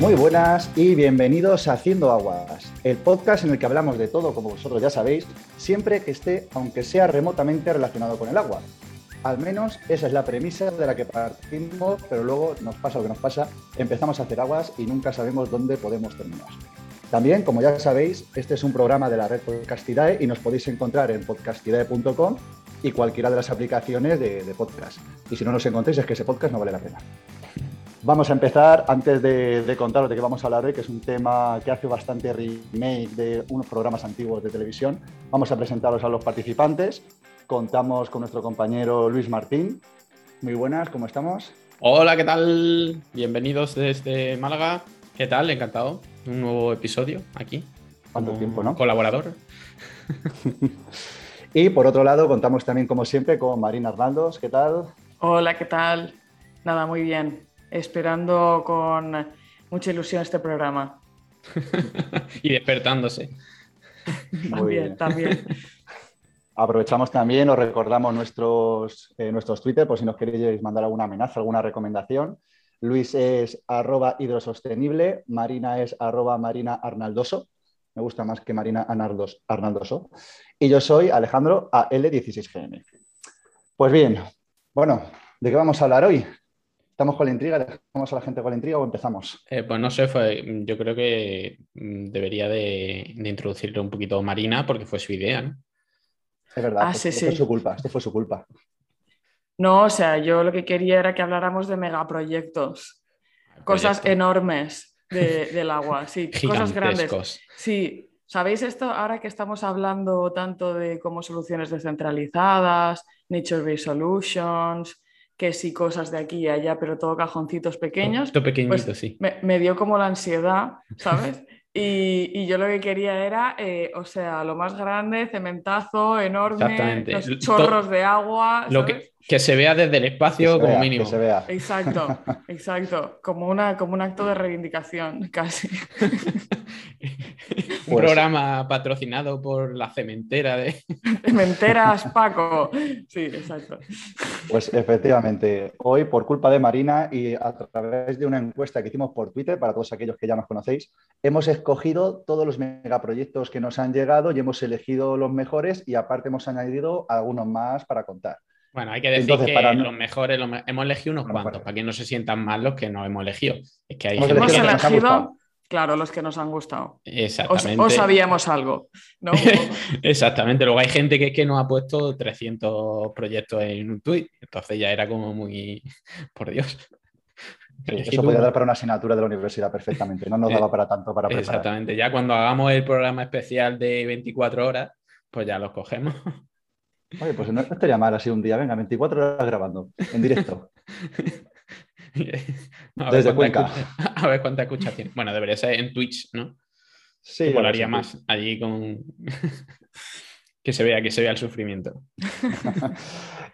Muy buenas y bienvenidos a Haciendo Aguas, el podcast en el que hablamos de todo, como vosotros ya sabéis, siempre que esté, aunque sea remotamente relacionado con el agua. Al menos esa es la premisa de la que partimos, pero luego nos pasa lo que nos pasa, empezamos a hacer aguas y nunca sabemos dónde podemos terminar. También, como ya sabéis, este es un programa de la red Podcastidae y nos podéis encontrar en podcastidae.com y cualquiera de las aplicaciones de, podcast. Y si no nos encontréis es que ese podcast no vale la pena. Vamos a empezar, antes de, contaros de qué vamos a hablar hoy, que es un tema que hace bastante remake de unos programas antiguos de televisión, vamos a presentaros a los participantes. Contamos con nuestro compañero Luis Martín. Muy buenas, ¿cómo estamos? Hola, ¿qué tal? Bienvenidos desde Málaga. ¿Qué tal? Encantado. Un nuevo episodio aquí. ¿Cuánto tiempo, no? Colaborador. y por otro lado, contamos también, como siempre, con Marina Arnaldos. ¿Qué tal? Hola, ¿qué tal? Nada, muy bien esperando con mucha ilusión este programa. y despertándose. Muy bien, también. Aprovechamos también, os recordamos nuestros, eh, nuestros Twitter por si nos queréis mandar alguna amenaza, alguna recomendación. Luis es arroba hidrosostenible, Marina es arroba marina arnaldoso. Me gusta más que Marina Arnaldoso. Y yo soy Alejandro AL16GM. Pues bien, bueno, ¿de qué vamos a hablar hoy? ¿Estamos con la intriga? ¿Dejamos a la gente con la intriga o empezamos? Eh, pues no sé, yo creo que mm, debería de, introducirle un poquito Marina porque fue su idea, ¿no? Es verdad, ah, sí, fue su culpa, esto fue su culpa. No, o sea, yo lo que quería era que habláramos de megaproyectos, cosas enormes del agua, sí, cosas grandes. Sí, ¿sabéis esto? Ahora que estamos hablando tanto de como soluciones descentralizadas, Nature-Based Solutions, que sí cosas de aquí y allá, pero todo cajoncitos pequeños. Todo pequeñito, pues sí. Me, dio como la ansiedad, ¿sabes? Y, yo lo que quería era, eh, o sea, lo más grande, cementazo, enorme, los chorros de agua. Lo que, que, se vea desde el espacio como mínimo. Que se vea. Exacto, exacto. Como, una, como un acto de reivindicación, casi. un pues programa patrocinado por la cementera de. Cementeras Paco. Sí, exacto. Pues efectivamente, hoy por culpa de Marina y a través de una encuesta que hicimos por Twitter, para todos aquellos que ya nos conocéis, hemos escogido todos los megaproyectos que nos han llegado y hemos elegido los mejores y aparte hemos añadido algunos más para contar. Bueno, hay que decir que los mejores hemos elegido unos cuantos, para que no se sientan mal los que no hemos elegido. Es que hay hemos elegido Claro, los que nos han gustado. Exactamente. O, sabíamos algo. ¿no? Exactamente. Luego hay gente que, que nos ha puesto 300 proyectos en un tweet. Entonces ya era como muy. Por Dios. eso podría dar para una asignatura de la universidad perfectamente. No nos daba para tanto para preparar. Exactamente. Ya cuando hagamos el programa especial de 24 horas, pues ya los cogemos. Oye, pues no estaría mal así un día. Venga, 24 horas grabando, en directo. a Desde Cuenca. a ver cuánta escucha tiene. Bueno, debería ser en Twitch, ¿no? Sí. molaría más allí con. que se vea, que se vea el sufrimiento.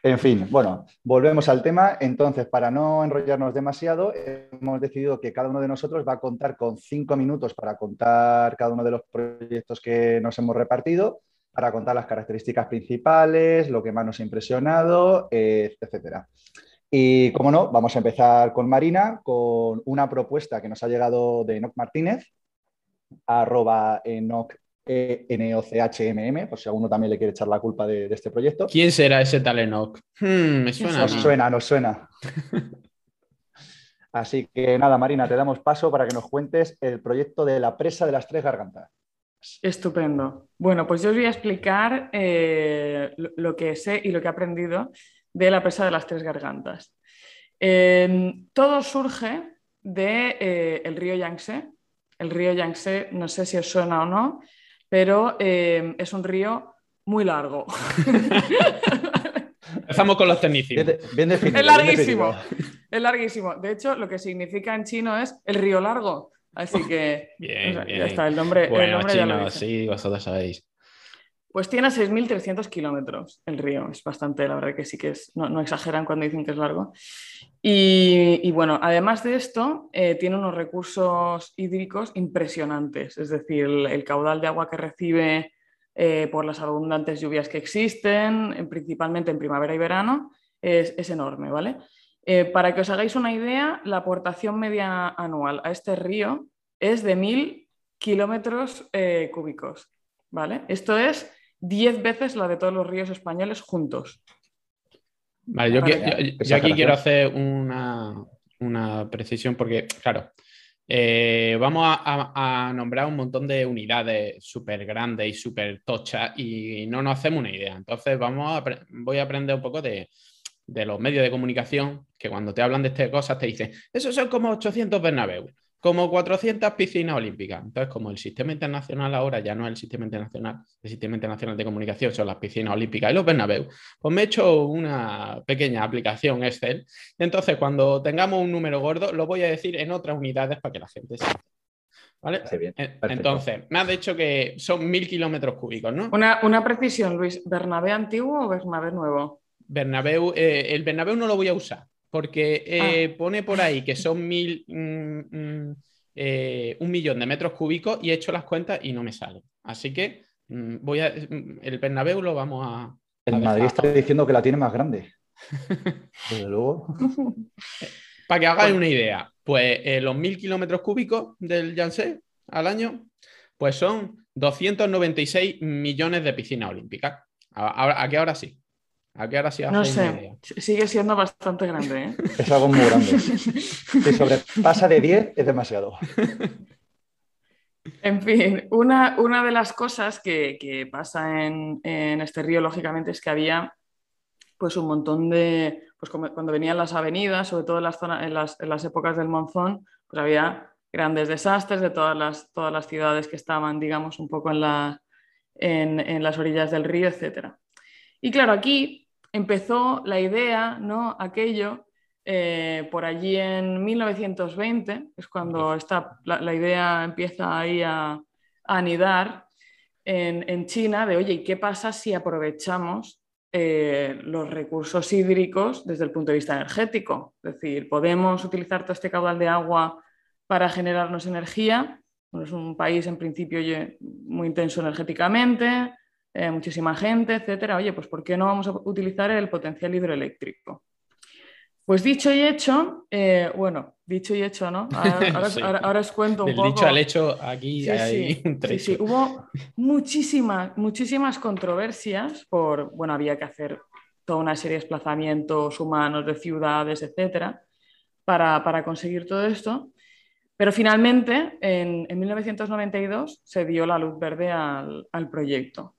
en fin, bueno, volvemos al tema. Entonces, para no enrollarnos demasiado, hemos decidido que cada uno de nosotros va a contar con cinco minutos para contar cada uno de los proyectos que nos hemos repartido, para contar las características principales, lo que más nos ha impresionado, eh, etcétera. Y como no, vamos a empezar con Marina, con una propuesta que nos ha llegado de Enoch Martínez, arroba Enoch e por si alguno también le quiere echar la culpa de, este proyecto. ¿Quién será ese tal Enoch? Hmm, me suena. Nos suena, nos suena. Así que nada, Marina, te damos paso para que nos cuentes el proyecto de la presa de las tres gargantas. Estupendo. Bueno, pues yo os voy a explicar eh, lo que sé y lo que he aprendido de la presa de las tres gargantas. Em, todo surge del de, eh, el río Yangtze. El río Yangtze, no sé si os suena o no, pero em, es un río muy largo. Empezamos con los tecnicismos. Bien, definido, es larguísimo. es larguísimo. De hecho, lo que significa en chino es el río largo. Así que bien, ya está, el nombre. Bueno, chino, sí, vosotros sabéis. Pues tiene 6.300 kilómetros el río, es bastante, la verdad que sí que es, no, exageran cuando dicen que es largo. Y, bueno, además de esto, eh, tiene unos recursos hídricos impresionantes, es decir, el, caudal de agua que recibe eh, por las abundantes lluvias que existen, principalmente en primavera y verano, es, enorme, ¿vale? Eh, para que os hagáis una idea, la aportación media anual a este río es de mil kilómetros cúbicos. ¿vale? Esto es 10 veces la de todos los ríos españoles juntos. Vale, yo, aquí quiero hacer una, precisión porque, claro, eh, vamos a, nombrar un montón de unidades súper grandes y súper tochas y no nos hacemos una idea. Entonces, vamos a, voy a aprender un poco de, de los medios de comunicación que cuando te hablan de estas cosas te dicen, eso son como 800 Bernabéu, como 400 piscinas olímpicas. Entonces, como el sistema internacional ahora ya no es el sistema internacional, el sistema internacional de comunicación son las piscinas olímpicas y los Bernabéu, pues me he hecho una pequeña aplicación Excel. Entonces, cuando tengamos un número gordo, lo voy a decir en otras unidades para que la gente sepa. ¿Vale? Entonces, me has dicho que son mil kilómetros cúbicos, ¿no? Una, una precisión, Luis, ¿Bernabé antiguo o Bernabé nuevo? Bernabéu, eh, el Bernabéu no lo voy a usar porque eh, ah. pone por ahí que son mil, mm, mm, eh, un millón de metros cúbicos y he hecho las cuentas y no me sale. Así que mm, voy a, el Bernabéu lo vamos a... El Madrid está diciendo que la tiene más grande. Desde luego. Para que hagáis una idea, pues los mil kilómetros cúbicos del Janssen al año, pues son 296 millones de piscinas olímpicas. Ahora, aquí ahora sí. ¿A qué hora sí No sé, sigue siendo bastante grande. ¿eh? Es algo muy grande. Si sobrepasa de 10 es demasiado. En fin, una, una de las cosas que, pasa en, este río, lógicamente, es que había pues un montón de, pues cuando venían las avenidas, sobre todo en las, zonas, en las, en las épocas del monzón, pues había grandes desastres de todas las, todas las ciudades que estaban, digamos, un poco en, la, en, en las orillas del río, etc. Y claro, aquí empezó la idea, ¿no? Aquello, eh, por allí en 1920, es cuando la, idea empieza ahí a, anidar en, China, de, oye, ¿y qué pasa si aprovechamos eh, los recursos hídricos desde el punto de vista energético? Es decir, podemos utilizar todo este caudal de agua para generarnos energía. es un país en principio muy intenso energéticamente, eh, muchísima gente, etcétera. Oye, pues ¿por qué no vamos a utilizar el potencial hidroeléctrico? Pues dicho y hecho, eh, bueno, dicho y hecho, ¿no? Ahora, os cuento un poco. dicho al hecho, aquí hay un trecho. Sí, hubo muchísimas, muchísimas controversias por, bueno, había que hacer toda una serie de desplazamientos humanos de ciudades, etcétera, para, conseguir todo esto. Pero finalmente, en, 1992, se dio la luz verde al, al proyecto.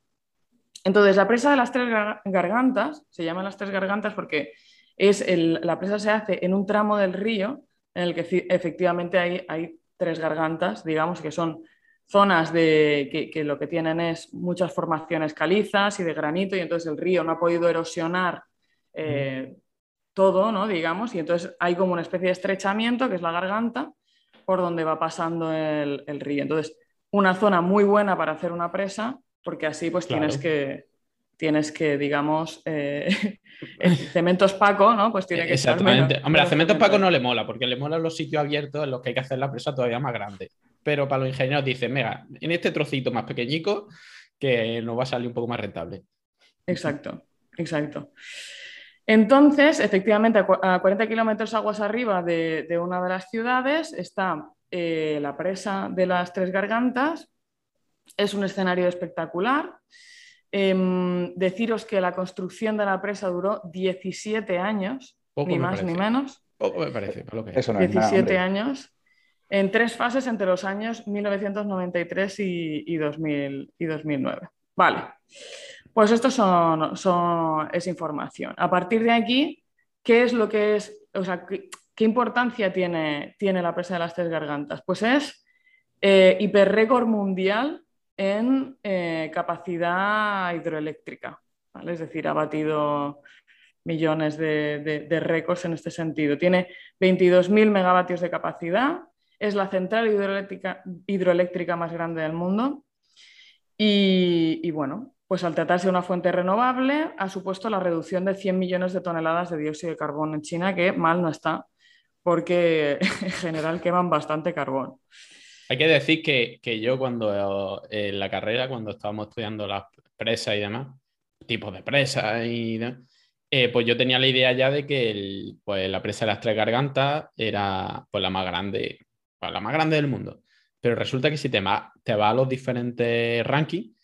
Entonces, la presa de las tres gargantas, se llaman las tres gargantas porque es la presa se hace en un tramo del río en el que efectivamente hay, hay tres gargantas, digamos, que son zonas de, que, lo que tienen es muchas formaciones calizas y de granito y entonces el río no ha podido erosionar eh, todo, ¿no? digamos, y entonces hay como una especie de estrechamiento, que es la garganta, por donde va pasando el, el río. Entonces, una zona muy buena para hacer una presa porque así pues tienes que tienes que, digamos, eh, Cementos Paco, ¿no? Pues tiene que Exactamente. Hombre, a Cementos Paco no le mola, porque le mola los sitios abiertos en los que hay que hacer la presa todavía más grande. Pero para los ingenieros dicen, mira, en este trocito más pequeñico, que nos va a salir un poco más rentable. Exacto, exacto. Entonces, efectivamente, a 40 kilómetros aguas arriba de, una de las ciudades está eh, la presa de las Tres Gargantas, es un escenario espectacular. Em, deciros que la construcción de la presa duró 17 años, ni más ni menos. Poco me parece, lo que 17 años, en tres fases entre los años 1993 y, 2009. Vale, pues esto son, son, es información. A partir de aquí, ¿qué es lo que es, o sea, qué, importancia tiene, tiene la presa de las tres gargantas? Pues es eh, hiperrécord mundial en eh, capacidad hidroeléctrica. Es decir, ha batido millones de, récords en este sentido. Tiene 22.000 megavatios de capacidad, es la central hidroeléctrica, más grande del mundo y, bueno, pues al tratarse de una fuente renovable ha supuesto la reducción de 100 millones de toneladas de dióxido de carbono en China, que mal no está, porque en general queman bastante carbón. Hay que decir que, yo cuando eh, en la carrera, cuando estábamos estudiando las presas y demás, tipos de presas y demás, eh, pues yo tenía la idea ya de que pues la presa de las tres gargantas era pues la más grande, pues la más grande del mundo. Pero resulta que si te, te vas a los diferentes rankings,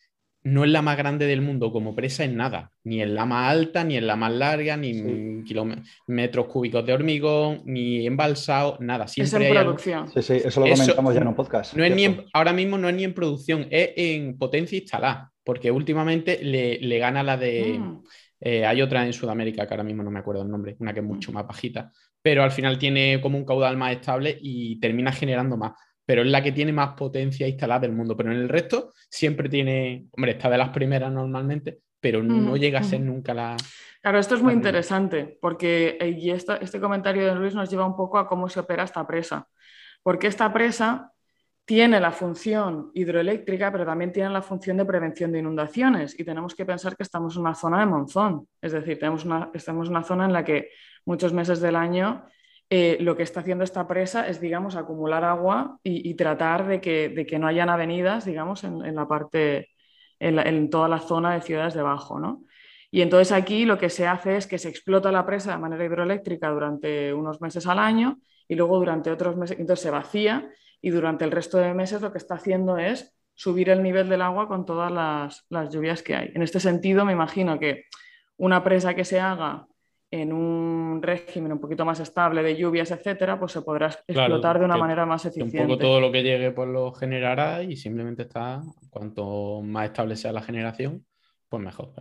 no es la más grande del mundo como presa en nada, ni en la más alta, ni en la más larga, ni en kilómetros cúbicos de hormigón, ni embalsado, nada. Siempre es en producción. Sí, sí, eso lo comentamos ya en un podcast. No es ni ahora mismo no es ni en producción, es en potencia instalada, porque últimamente le, gana la de... Mm. Eh, hay otra en Sudamérica que ahora mismo no me acuerdo el nombre, una que es mucho mm. más bajita, pero al final tiene como un caudal más estable y termina generando más pero es la que tiene más potencia instalada del mundo. Pero en el resto siempre tiene, hombre, está de las primeras normalmente, pero no llega a ser nunca la... Claro, esto es muy interesante porque eh, y este comentario de Luis nos lleva un poco a cómo se opera esta presa. Porque esta presa tiene la función hidroeléctrica, pero también tiene la función de prevención de inundaciones. Y tenemos que pensar que estamos en una zona de monzón. Es decir, tenemos una, estamos en una zona en la que muchos meses del año eh, lo que está haciendo esta presa es, digamos, acumular agua y, tratar de que, no hayan avenidas, digamos, en, la parte, en, toda la zona de ciudades debajo, ¿no? Y entonces aquí lo que se hace es que se explota la presa de manera hidroeléctrica durante unos meses al año y luego durante otros meses, entonces se vacía y durante el resto de meses lo que está haciendo es subir el nivel del agua con todas las, las lluvias que hay. En este sentido, me imagino que una presa que se haga en un régimen un poquito más estable de lluvias, etcétera, pues se podrá explotar de una manera más eficiente. Un poco todo lo que llegue pues lo generará y simplemente está, cuanto más estable sea la generación, pues mejor.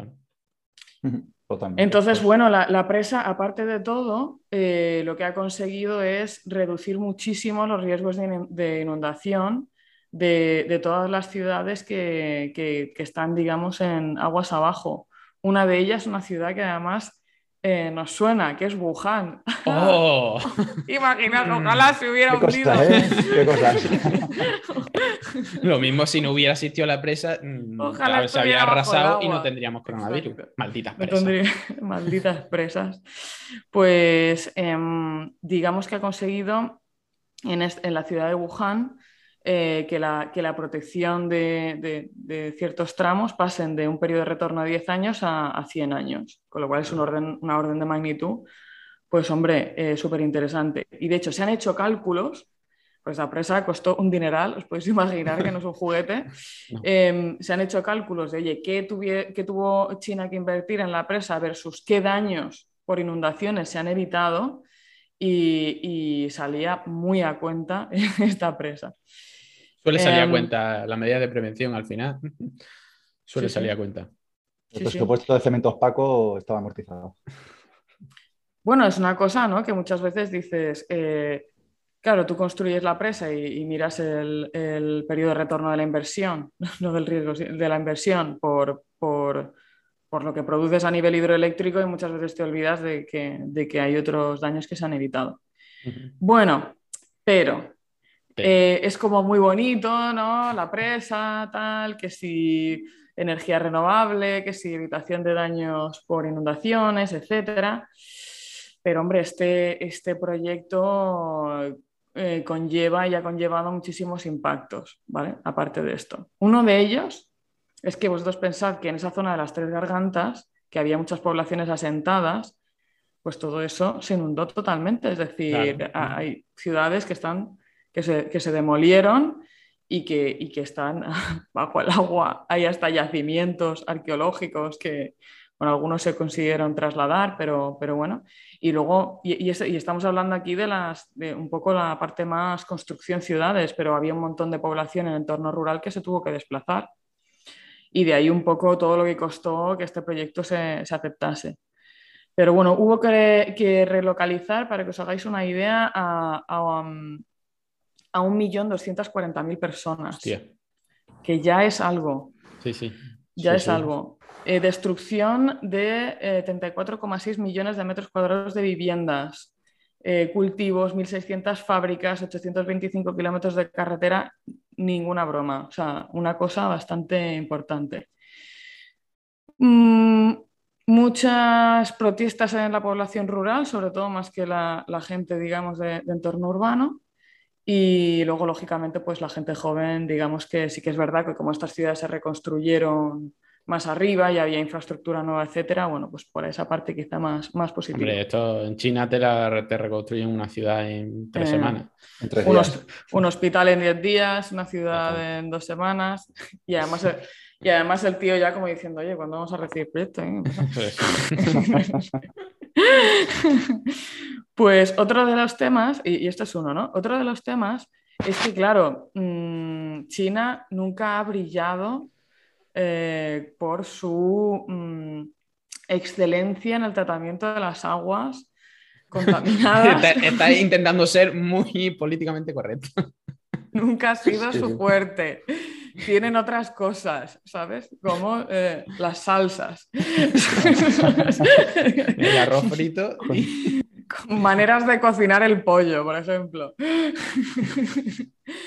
Entonces, pues bueno, la, presa, aparte de todo, eh, lo que ha conseguido es reducir muchísimo los riesgos de, inundación de, todas las ciudades que, que están, digamos, en aguas abajo. Una de ellas, una ciudad que además eh, nos suena, que es Wuhan. Oh. Imaginaos, mm. ojalá se hubiera hundido. ¿eh? ¿Qué cosas? Lo mismo si no hubiera existido la presa, mm, ojalá se había arrasado y no tendríamos coronavirus. Malditas presas. Malditas presas. Pues em, digamos que ha conseguido en, en la ciudad de Wuhan eh, que, la, que, la, protección de, ciertos tramos pasen de un periodo de retorno de 10 años a, 100 años, con lo cual es un orden, una orden de magnitud, pues hombre, eh, súper interesante. Y de hecho se han hecho cálculos, pues la presa costó un dineral, os podéis imaginar que no es un juguete, em, se han hecho cálculos de, oye, ¿qué, ¿qué tuvo China que invertir en la presa versus qué daños por inundaciones se han evitado? Y, y, salía muy a cuenta esta presa. Suele salir a em, cuenta la medida de prevención al final. Suele salir a cuenta. El presupuesto de cementos Paco estaba amortizado. Bueno, es una cosa ¿no? que muchas veces dices, eh, claro, tú construyes la presa y, miras el, periodo de retorno de la inversión, no del riesgo, de la inversión por, por, lo que produces a nivel hidroeléctrico y muchas veces te olvidas de que, hay otros daños que se han evitado. Bueno, pero eh, es como muy bonito, ¿no? La presa, tal, que si energía renovable, que si evitación de daños por inundaciones, etcétera. Pero hombre, este, este proyecto eh, conlleva y ha conllevado muchísimos impactos, ¿vale? Aparte de esto. Uno de ellos es que vosotros pensad que en esa zona de las tres gargantas, que había muchas poblaciones asentadas, pues todo eso se inundó totalmente. Es decir, hay ciudades que están que se, demolieron y que, que, están bajo el agua. Hay hasta yacimientos arqueológicos que, bueno, algunos se consiguieron trasladar, pero, pero bueno. Y luego, y, estamos hablando aquí de, las, de un poco la parte más construcción ciudades, pero había un montón de población en el entorno rural que se tuvo que desplazar. Y de ahí un poco todo lo que costó que este proyecto se, aceptase. Pero bueno, hubo que, relocalizar, para que os hagáis una idea, a 1.240.000 personas. Que ya es algo. Sí, sí. Ya es algo. Eh, destrucción de 34,6 eh, millones de metros cuadrados de viviendas, eh, cultivos, 1.600 fábricas, 825 kilómetros de carretera, ninguna broma. O sea, una cosa bastante importante. Mm, muchas protestas en la población rural, sobre todo más que la, gente, digamos, de entorno urbano. Y luego, lógicamente, pues la gente joven, digamos que sí que es verdad que como estas ciudades se reconstruyeron más arriba y había infraestructura nueva, etcétera, bueno, pues por esa parte quizá más, más positiva. Hombre, esto en China te, la, te reconstruyen una ciudad en tres eh, semanas. un, hospital en diez días, una ciudad en dos semanas y además... Y además el tío ya como diciendo, oye, ¿cuándo vamos a recibir proyecto? Eh? pues otro de los temas, y, esto es uno, ¿no? Otro de los temas es que, claro, mm, China nunca ha brillado eh, por su mm, excelencia en el tratamiento de las aguas contaminadas. Está, intentando ser muy políticamente correcto. Nunca ha sido su fuerte. Tienen otras cosas, ¿sabes? Como eh, las salsas. El arroz frito. maneras de cocinar el pollo, por ejemplo.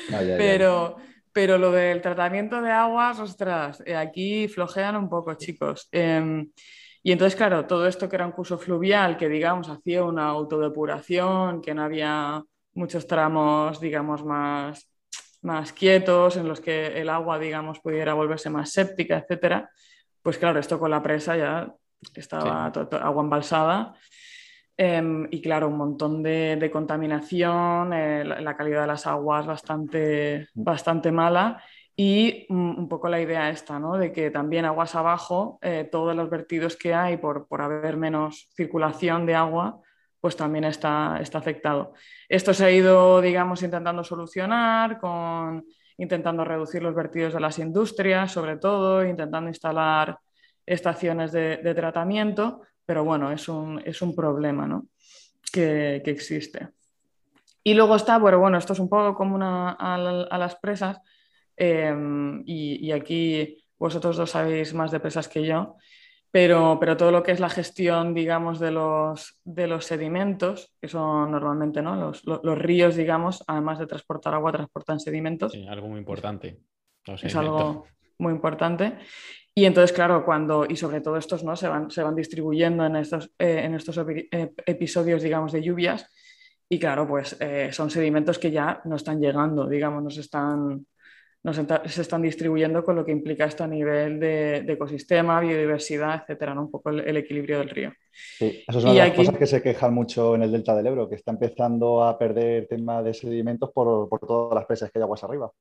Pero pero lo del tratamiento de aguas, ostras, eh, aquí flojean un poco, chicos. Em, y entonces, claro, todo esto que era un curso fluvial, que digamos hacía una autodepuración, que no había muchos tramos, digamos, más, más quietos, en los que el agua, digamos, pudiera volverse más séptica, etcétera. Pues claro, esto con la presa ya estaba agua embalsada Em, y claro, un montón de, contaminación, eh, la, calidad de las aguas bastante, bastante mala y un poco la idea esta, ¿no? de que también aguas abajo, eh, todos los vertidos que hay por, por, haber menos circulación de agua, pues también está, está afectado. Esto se ha ido, digamos, intentando solucionar con intentando reducir los vertidos de las industrias, sobre todo, intentando instalar estaciones de, tratamiento, pero bueno, es un, es un problema ¿no? que, que, existe. Y luego está, bueno, bueno, esto es un poco como a, las presas, y, y, aquí vosotros dos sabéis más de presas que yo, pero, pero, todo lo que es la gestión, digamos, de los, de los sedimentos, que son normalmente ¿no? los, los, los ríos, digamos, además de transportar agua, transportan sedimentos. Sí, algo muy importante. Es algo muy importante. Y entonces, claro, cuando, y sobre todo estos ¿no? se, van, se van distribuyendo en estos, eh, en estos eh, episodios, digamos, de lluvias, y claro, pues eh, son sedimentos que ya no están llegando, digamos, no se están, no se, están distribuyendo con lo que implica esto a nivel de, ecosistema, biodiversidad, etcétera, ¿no? un poco el, equilibrio del río. Sí, esas son las cosas que se quejan mucho en el delta del Ebro, que está empezando a perder tema de sedimentos por, por todas las presas que hay aguas arriba.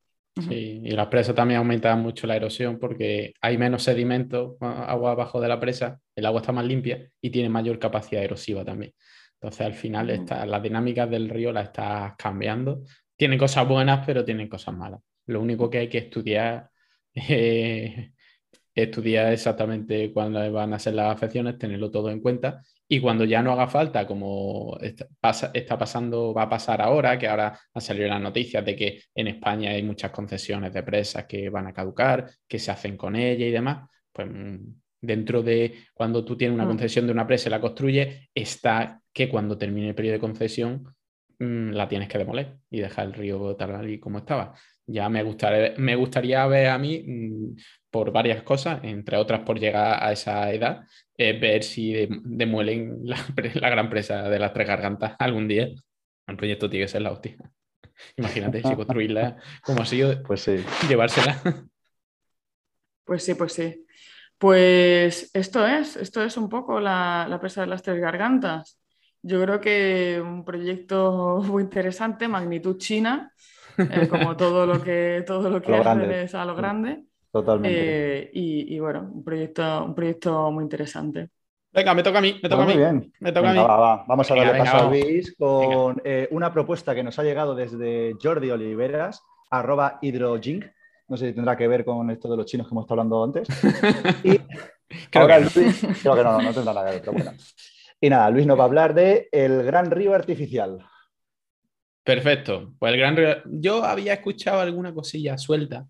Sí, y las presas también aumentan mucho la erosión porque hay menos sedimento, agua abajo de la presa, el agua está más limpia y tiene mayor capacidad erosiva también. Entonces, al final, está, las dinámicas del río las estás cambiando. Tiene cosas buenas, pero tienen cosas malas. Lo único que hay que estudiar, eh, estudiar exactamente cuándo van a ser las afecciones, tenerlo todo en cuenta y cuando ya no haga falta, como está, pasando, va a pasar ahora, que ahora han salido las noticias de que en España hay muchas concesiones de presas que van a caducar, que se hacen con ella y demás, pues mm, dentro de cuando tú tienes una mm. concesión de una presa y la construyes, está que cuando termine el periodo de concesión mm, la tienes que demoler y dejar el río tal y como estaba. Ya me gustaría, me gustaría ver a mí por varias cosas, entre otras por llegar a esa edad, eh, ver si demuelen la, gran presa de las tres gargantas algún día. El proyecto tiene que ser la hostia. Imagínate si construirla como ha sido, pues sí. llevársela. Pues sí, pues sí. Pues esto es, esto es un poco la, presa de las tres gargantas. Yo creo que un proyecto muy interesante, magnitud china, eh, como todo lo que, todo lo que es a lo grande. Totalmente. Eh, y, bueno, un proyecto, un proyecto muy interesante. Venga, me toca a mí, me toca a mí. Muy bien. Me toca a mí. Vamos a darle paso a Luis con eh, una propuesta que nos ha llegado desde Jordi Oliveras, arroba hidrojink. No sé si tendrá que ver con esto de los chinos que hemos estado hablando antes. Y creo, que... Luis, creo que no, no, no tendrá nada que ver, pero bueno. Y nada, Luis nos va a hablar de el gran río artificial. Perfecto. Pues el gran. Yo había escuchado alguna cosilla suelta,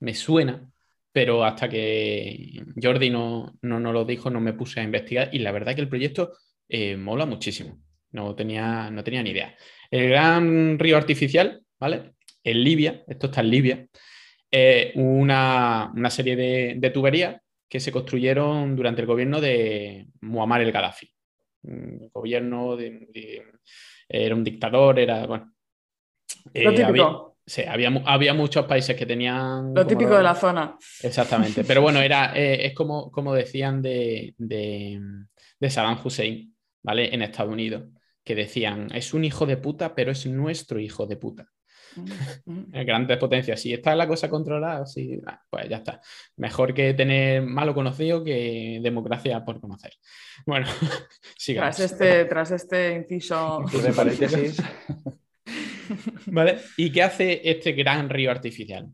me suena, pero hasta que Jordi no, no nos lo dijo, no me puse a investigar y la verdad que el proyecto eh, mola muchísimo. No tenía, no tenía ni idea. El gran río artificial, ¿vale? En Libia, esto está en Libia, una, serie de, tuberías que se construyeron durante el gobierno de Muammar el Gaddafi. Gobierno de, era un dictador, era bueno. Lo típico Sí, había, había muchos países que tenían... Lo típico de la zona. Exactamente. Pero bueno, era, eh, es como, como decían de, de, de Saddam Hussein, ¿vale? En Estados Unidos, que decían, es un hijo de puta, pero es nuestro hijo de puta. Grandes potencias. Si está la cosa controlada, sí, ah, pues ya está. Mejor que tener malo conocido que democracia por conocer. Bueno, sigamos. Tras este, tras este inciso. De paréntesis. ¿Vale? ¿Y qué hace este gran río artificial?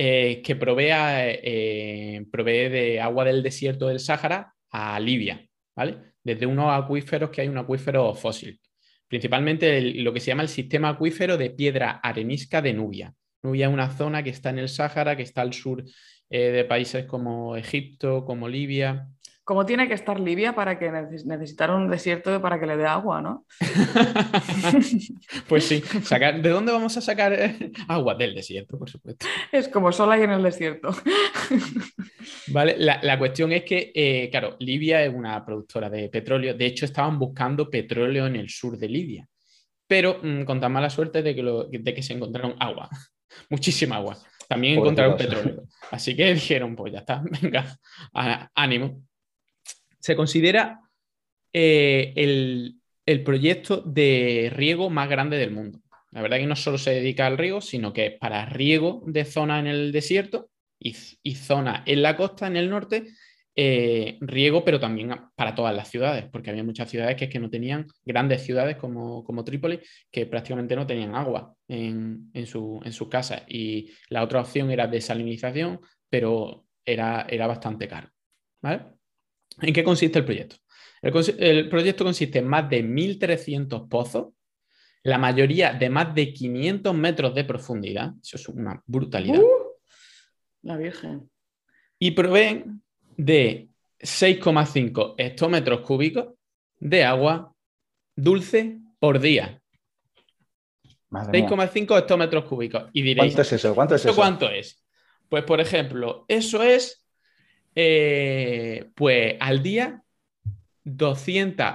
Eh, que provea, eh, provee de agua del desierto del Sáhara a Libia, ¿vale? Desde unos acuíferos que hay un acuífero fósil. Principalmente lo que se llama el sistema acuífero de piedra arenisca de Nubia. Nubia es una zona que está en el Sáhara, que está al sur eh, de países como Egipto, como Libia, ¿Cómo tiene que estar Libia para que necesitar un desierto para que le dé agua, no? pues sí, ¿de dónde vamos a sacar eh, agua? Del desierto, por supuesto. Es como solo hay en el desierto. vale, la, cuestión es que, eh, claro, Libia es una productora de petróleo. De hecho, estaban buscando petróleo en el sur de Libia. Pero mm, con tan mala suerte de que, de que se encontraron agua, muchísima agua. También encontraron petróleo. Así que dijeron, pues ya está, venga, ánimo se considera eh, el, proyecto de riego más grande del mundo. La verdad que no solo se dedica al riego, sino que es para riego de zona en el desierto y, zona en la costa, en el norte, eh, riego, pero también para todas las ciudades, porque había muchas ciudades que, no tenían, grandes ciudades como, como Trípoli, que prácticamente no tenían agua en, su, en sus casas. Y la otra opción era desalinización, pero era, era bastante caro. ¿vale? ¿En qué consiste el proyecto? El, proyecto consiste en más de 1.300 pozos, la mayoría de más de 500 metros de profundidad. Eso es una brutalidad. Uh, la Virgen. Y proveen de 6,5 hectómetros cúbicos de agua dulce por día. 6,5 hectómetros cúbicos. Y diréis, ¿cuánto es eso? ¿Cuánto es eso? ¿Cuánto es? Pues, por ejemplo, eso es eh, pues al día 200,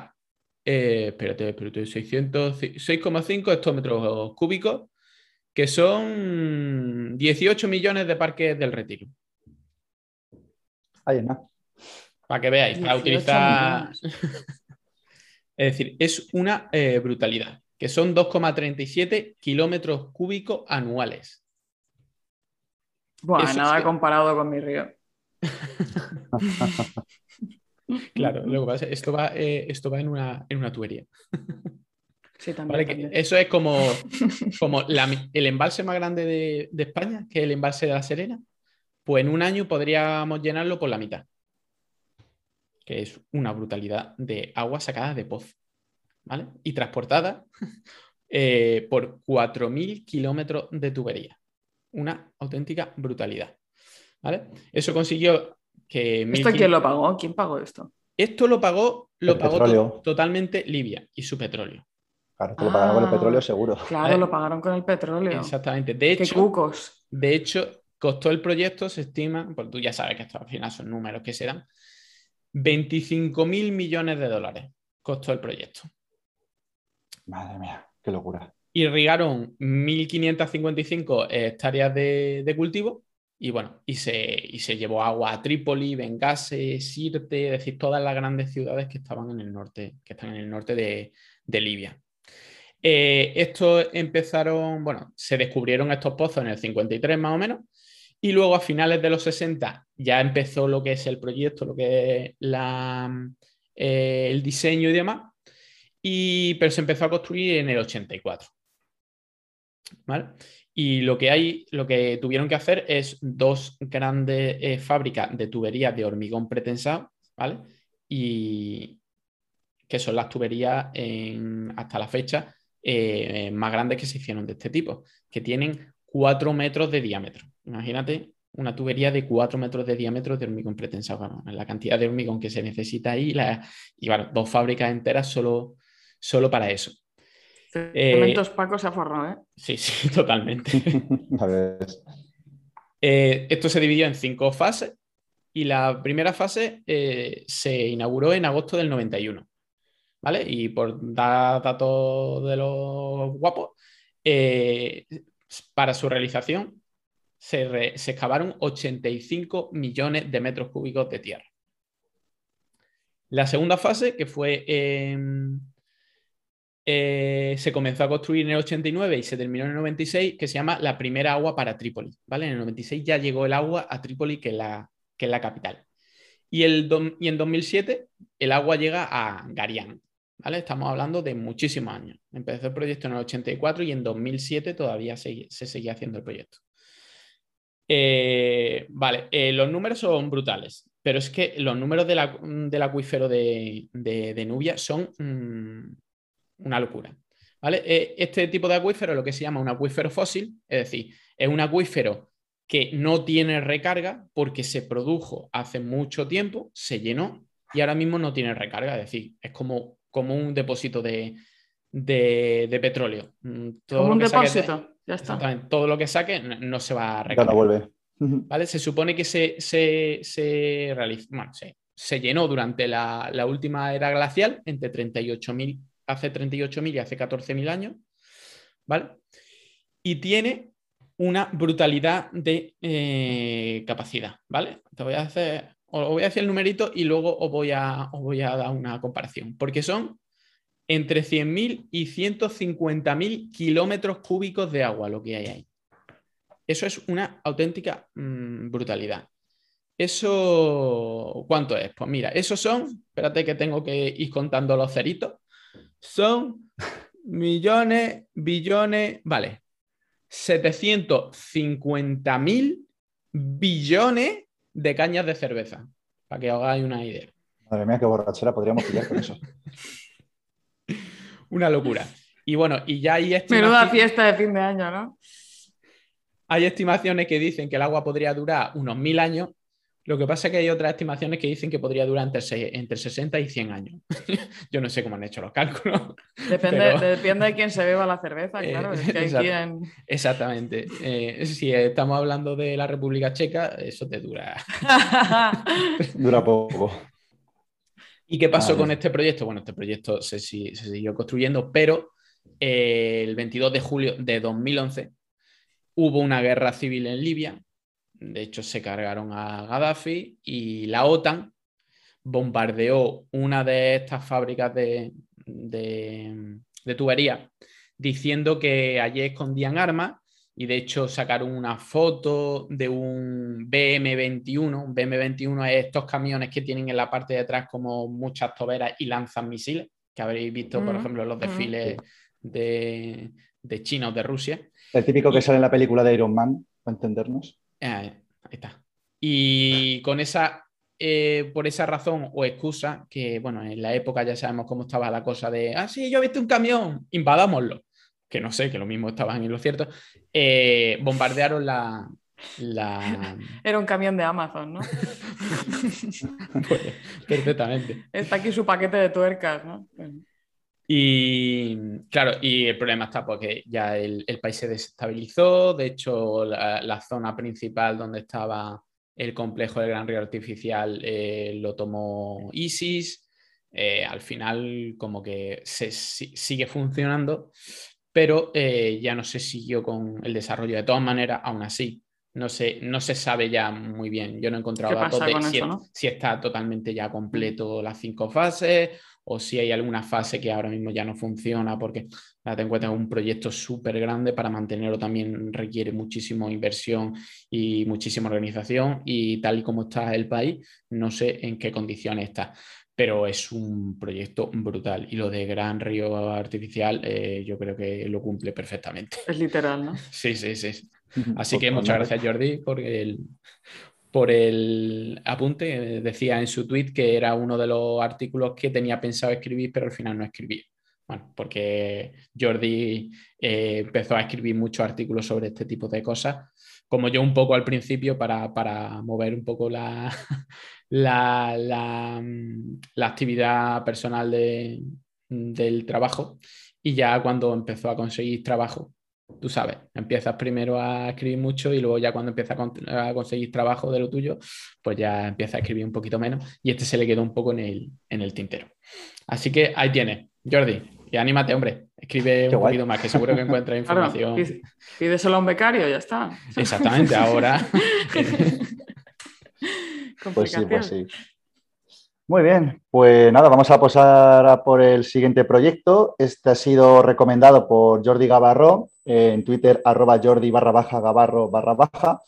eh, espérate, espérate, 6,5 hectómetros cúbicos, que son 18 millones de parques del retiro. Ahí está. Para que veáis, para utilizar. es decir, es una eh, brutalidad, que son 2,37 kilómetros cúbicos anuales. Bueno, nada comparado con mi río. claro, luego esto va, eh, esto va en, una, en una tubería. Sí, también, Eso es como, como el embalse más grande de, España, que es el embalse de la Serena. Pues en un año podríamos llenarlo por la mitad. Que es una brutalidad de agua sacada de pozo. ¿Vale? Y transportada eh, por 4.000 kilómetros de tubería. Una auténtica brutalidad. ¿Vale? Eso consiguió que... ¿Esto quién lo pagó? ¿Quién pagó esto? Esto lo pagó, lo pagó totalmente Libia y su petróleo. Claro, lo pagaron con el petróleo seguro. Claro, lo pagaron con el petróleo. Exactamente. De hecho, cucos. De hecho, costó el proyecto, se estima, porque tú ya sabes que estos al final son números que se dan, 25 mil millones de dólares costó el proyecto. Madre mía, qué locura. Irrigaron 1.555 hectáreas de, de cultivo y bueno, y se, se llevó agua a Trípoli, Bengase, Sirte, es decir, todas las grandes ciudades que estaban en el norte, que están en el norte de, Libia. Eh, estos empezaron, bueno, se descubrieron estos pozos en el 53 más o menos, y luego a finales de los 60 ya empezó lo que es el proyecto, lo que es la, eh, el diseño y demás, y, pero se empezó a construir en el 84. ¿Vale? Y lo que hay, lo que tuvieron que hacer es dos grandes eh, fábricas de tuberías de hormigón pretensado, ¿vale? Y que son las tuberías hasta la fecha eh, más grandes que se hicieron de este tipo, que tienen cuatro metros de diámetro. Imagínate una tubería de cuatro metros de diámetro de hormigón pretensado, la cantidad de hormigón que se necesita ahí, y bueno, dos fábricas enteras solo, solo para eso. Cementos eh, Paco se aforró, ¿eh? Sí, sí, totalmente. Eh, esto se dividió en cinco fases y la primera fase eh, se inauguró en agosto del 91. ¿Vale? Y por dar datos de los guapos, se para su realización se, excavaron 85 millones de metros cúbicos de tierra. La segunda fase, que fue eh, se comenzó a construir en el 89 y se terminó en el 96, que se llama la primera agua para Trípoli. ¿vale? En el 96 ya llegó el agua a Trípoli, que es la, que es la capital. Y, el y en 2007 el agua llega a Garián. ¿vale? Estamos hablando de muchísimos años. Empezó el proyecto en el 84 y en 2007 todavía se, seguía haciendo el proyecto. Eh, vale, eh, los números son brutales, pero es que los números del acuífero de, Nubia son mm, una locura. ¿vale? Eh, este tipo de acuífero es lo que se llama un acuífero fósil, es decir, es un acuífero que no tiene recarga porque se produjo hace mucho tiempo, se llenó y ahora mismo no tiene recarga, es decir, es como, como un depósito de, petróleo. Mm, todo como un depósito, ya está. Todo lo que saque no, se va a recargar. vuelve. ¿Vale? Se supone que se, se, se, se, llenó durante la, la, última era glacial, entre 38.000 hace 38.000 y hace 14.000 años, ¿vale? Y tiene una brutalidad de eh, capacidad, ¿vale? Te voy a hacer, os voy a hacer el numerito y luego os voy a, os voy a dar una comparación, porque son entre 100.000 y 150.000 kilómetros cúbicos de agua lo que hay ahí. Eso es una auténtica mm, brutalidad. ¿Eso cuánto es? Pues mira, esos son, espérate que tengo que ir contando los ceritos, son millones, billones, vale, 750 mil billones de cañas de cerveza, para que os hagáis una idea. Madre mía, qué borrachera podríamos pillar con eso. una locura. Y bueno, y ya hay estimaciones... Menuda fiesta de fin de año, ¿no? Hay estimaciones que dicen que el agua podría durar unos mil años lo que pasa es que hay otras estimaciones que dicen que podría durar entre, entre 60 y 100 años. Yo no sé cómo han hecho los cálculos. Depende, depende de quién se beba la cerveza, eh, claro. Exactamente. Eh, si estamos hablando de la República Checa, eso te dura. dura poco. ¿Y qué pasó con este proyecto? Bueno, este proyecto se, siguió construyendo, pero eh, el 22 de julio de 2011 hubo una guerra civil en Libia de hecho, se cargaron a Gaddafi y la OTAN bombardeó una de estas fábricas de, de, tubería diciendo que allí escondían armas y de hecho sacaron una foto de un BM-21. Un BM-21 es estos camiones que tienen en la parte de atrás como muchas toberas y lanzan misiles, que habréis visto, por ejemplo, en los desfiles de, de, China o de Rusia. El típico que sale en la película de Iron Man, para entendernos. Ah, ahí está. Y con esa, eh, por esa razón o excusa, que bueno, en la época ya sabemos cómo estaba la cosa de, ah, sí, yo he visto un camión, invadámoslo, que no sé, que lo mismo estaban en lo cierto, eh, bombardearon la, la... Era un camión de Amazon, ¿no? Pues, perfectamente. Está aquí su paquete de tuercas, ¿no? Y claro, y el problema está porque ya el, país se desestabilizó, de hecho la, zona principal donde estaba el complejo del Gran Río Artificial eh, lo tomó ISIS, eh, al final como que se, sigue funcionando, pero eh, ya no se siguió con el desarrollo. De todas maneras, aún así, no se, no se sabe ya muy bien. Yo no he encontrado datos de si, si, está totalmente ya completo las cinco fases o si hay alguna fase que ahora mismo ya no funciona, porque date en cuenta que es un proyecto súper grande, para mantenerlo también requiere muchísima inversión y muchísima organización, y tal y como está el país, no sé en qué condiciones está. Pero es un proyecto brutal y lo de Gran Río Artificial eh, yo creo que lo cumple perfectamente. Es literal, ¿no? Sí, sí, sí. Así que muchas gracias Jordi por el, por el apunte. Decía en su tweet que era uno de los artículos que tenía pensado escribir, pero al final no escribí. Bueno, porque Jordi eh, empezó a escribir muchos artículos sobre este tipo de cosas, como yo un poco al principio para, mover un poco la, la, la, actividad personal del trabajo. Y ya cuando empezó a conseguir trabajo, tú sabes, empiezas primero a escribir mucho y luego ya cuando empiezas a, conseguir trabajo de lo tuyo, pues ya empiezas a escribir un poquito menos y este se le quedó un poco en el, en el tintero. Así que ahí tienes, Jordi, Y anímate, hombre. Escribe un poquito más, que seguro que encuentras información. pídeselo a un becario, ya está. Exactamente, ahora. pues sí, pues sí. Muy bien, pues nada, vamos a pasar por el siguiente proyecto. Este ha sido recomendado por Jordi Gavarro en Twitter, arroba Jordi barra baja Gavarro barra baja.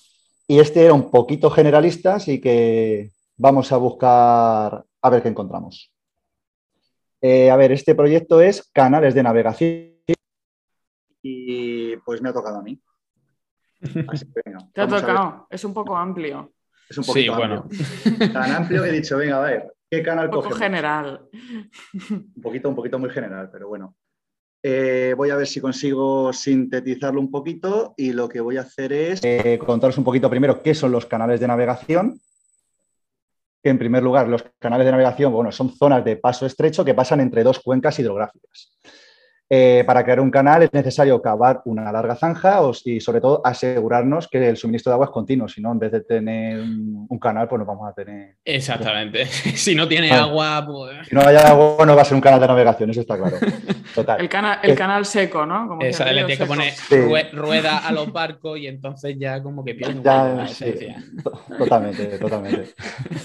Y este era un poquito generalista, así que vamos a buscar a ver qué encontramos. Eh, a ver, este proyecto es canales de navegación y pues me ha tocado a mí. Te ha tocado, es un poco amplio. Es un poquito sí, bueno. Tan amplio que he dicho, venga, a ver, ¿qué canal Un poco general. Un poquito, un poquito muy general, pero bueno. Eh, voy a ver si consigo sintetizarlo un poquito y lo que voy a hacer es eh, contaros un poquito primero qué son los canales de navegación. En primer lugar, los canales de navegación bueno, son zonas de paso estrecho que pasan entre dos cuencas hidrográficas. Eh, para crear un canal es necesario cavar una larga zanja y sobre todo asegurarnos que el suministro de agua es continuo, si no en vez de tener un, canal pues no vamos a tener... Exactamente, si no tiene agua pues... Si no hay agua no va a ser un canal de navegación, eso está claro. Total. El, el canal seco, ¿no? Como Esa, le tiene que poner rueda a los barcos y entonces ya como que pierde un Totalmente, totalmente.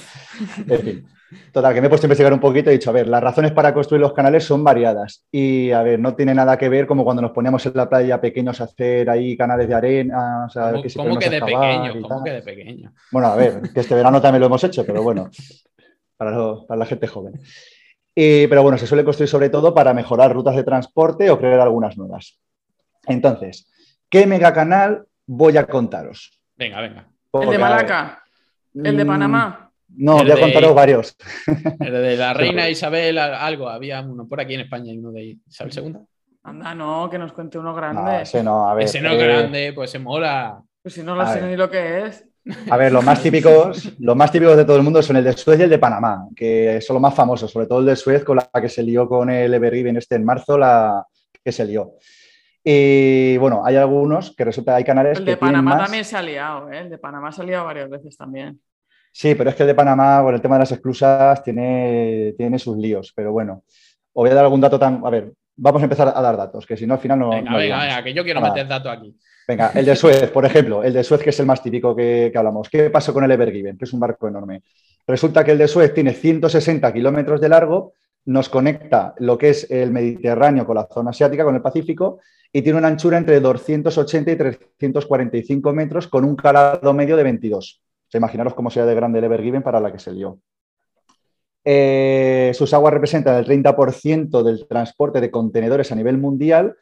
en fin. Total, que me he puesto a investigar un poquito y he dicho, a ver, las razones para construir los canales son variadas. Y, a ver, no tiene nada que ver como cuando nos poníamos en la playa pequeños a hacer ahí canales de arena. O sea, que ¿Cómo que de pequeño? ¿Cómo que de pequeño? Bueno, a ver, que este verano también lo hemos hecho, pero bueno, para, la gente joven. pero bueno, se suele construir sobre todo para mejorar rutas de transporte o crear algunas nuevas. Entonces, ¿qué megacanal voy a contaros? Venga, venga. el de Malaca, el de mm, Panamá. No, voy a contaros varios. El de la reina Isabel, algo, había uno por aquí en España y uno de Isabel II. Anda, no, que nos cuente uno grande. ese no, a ver. Ese no es eh, grande, pues se mola. Pues si no lo sé ni lo que es. A ver, los más típicos, los más típicos de todo el mundo son el de Suez y el de Panamá, que son los más famosos, sobre todo el de Suez con la que se lió con el Evergiven este en marzo, la que se lió. Y bueno, hay algunos que resulta hay canales el de Panamá también se ha liado, ¿eh? el de Panamá se ha liado varias veces también. Sí, pero es que el de Panamá, con el tema de las exclusas, tiene, tiene sus líos. Pero bueno, os voy a dar algún dato tan. A ver, vamos a empezar a dar datos, que si no, al final no. Venga, venga, venga, que yo quiero meter datos aquí. Venga, el de Suez, por ejemplo, el de Suez, que es el más típico que, hablamos. ¿Qué pasó con el Evergiven, que es un barco enorme? Resulta que el de Suez tiene 160 kilómetros de largo, nos conecta lo que es el Mediterráneo con la zona asiática, con el Pacífico, y tiene una anchura entre 280 y 345 metros con un calado medio de 22 imaginaros cómo sea de grande el Evergiven para la que se lió. Eh, sus aguas representan el 30% del transporte de contenedores a nivel mundial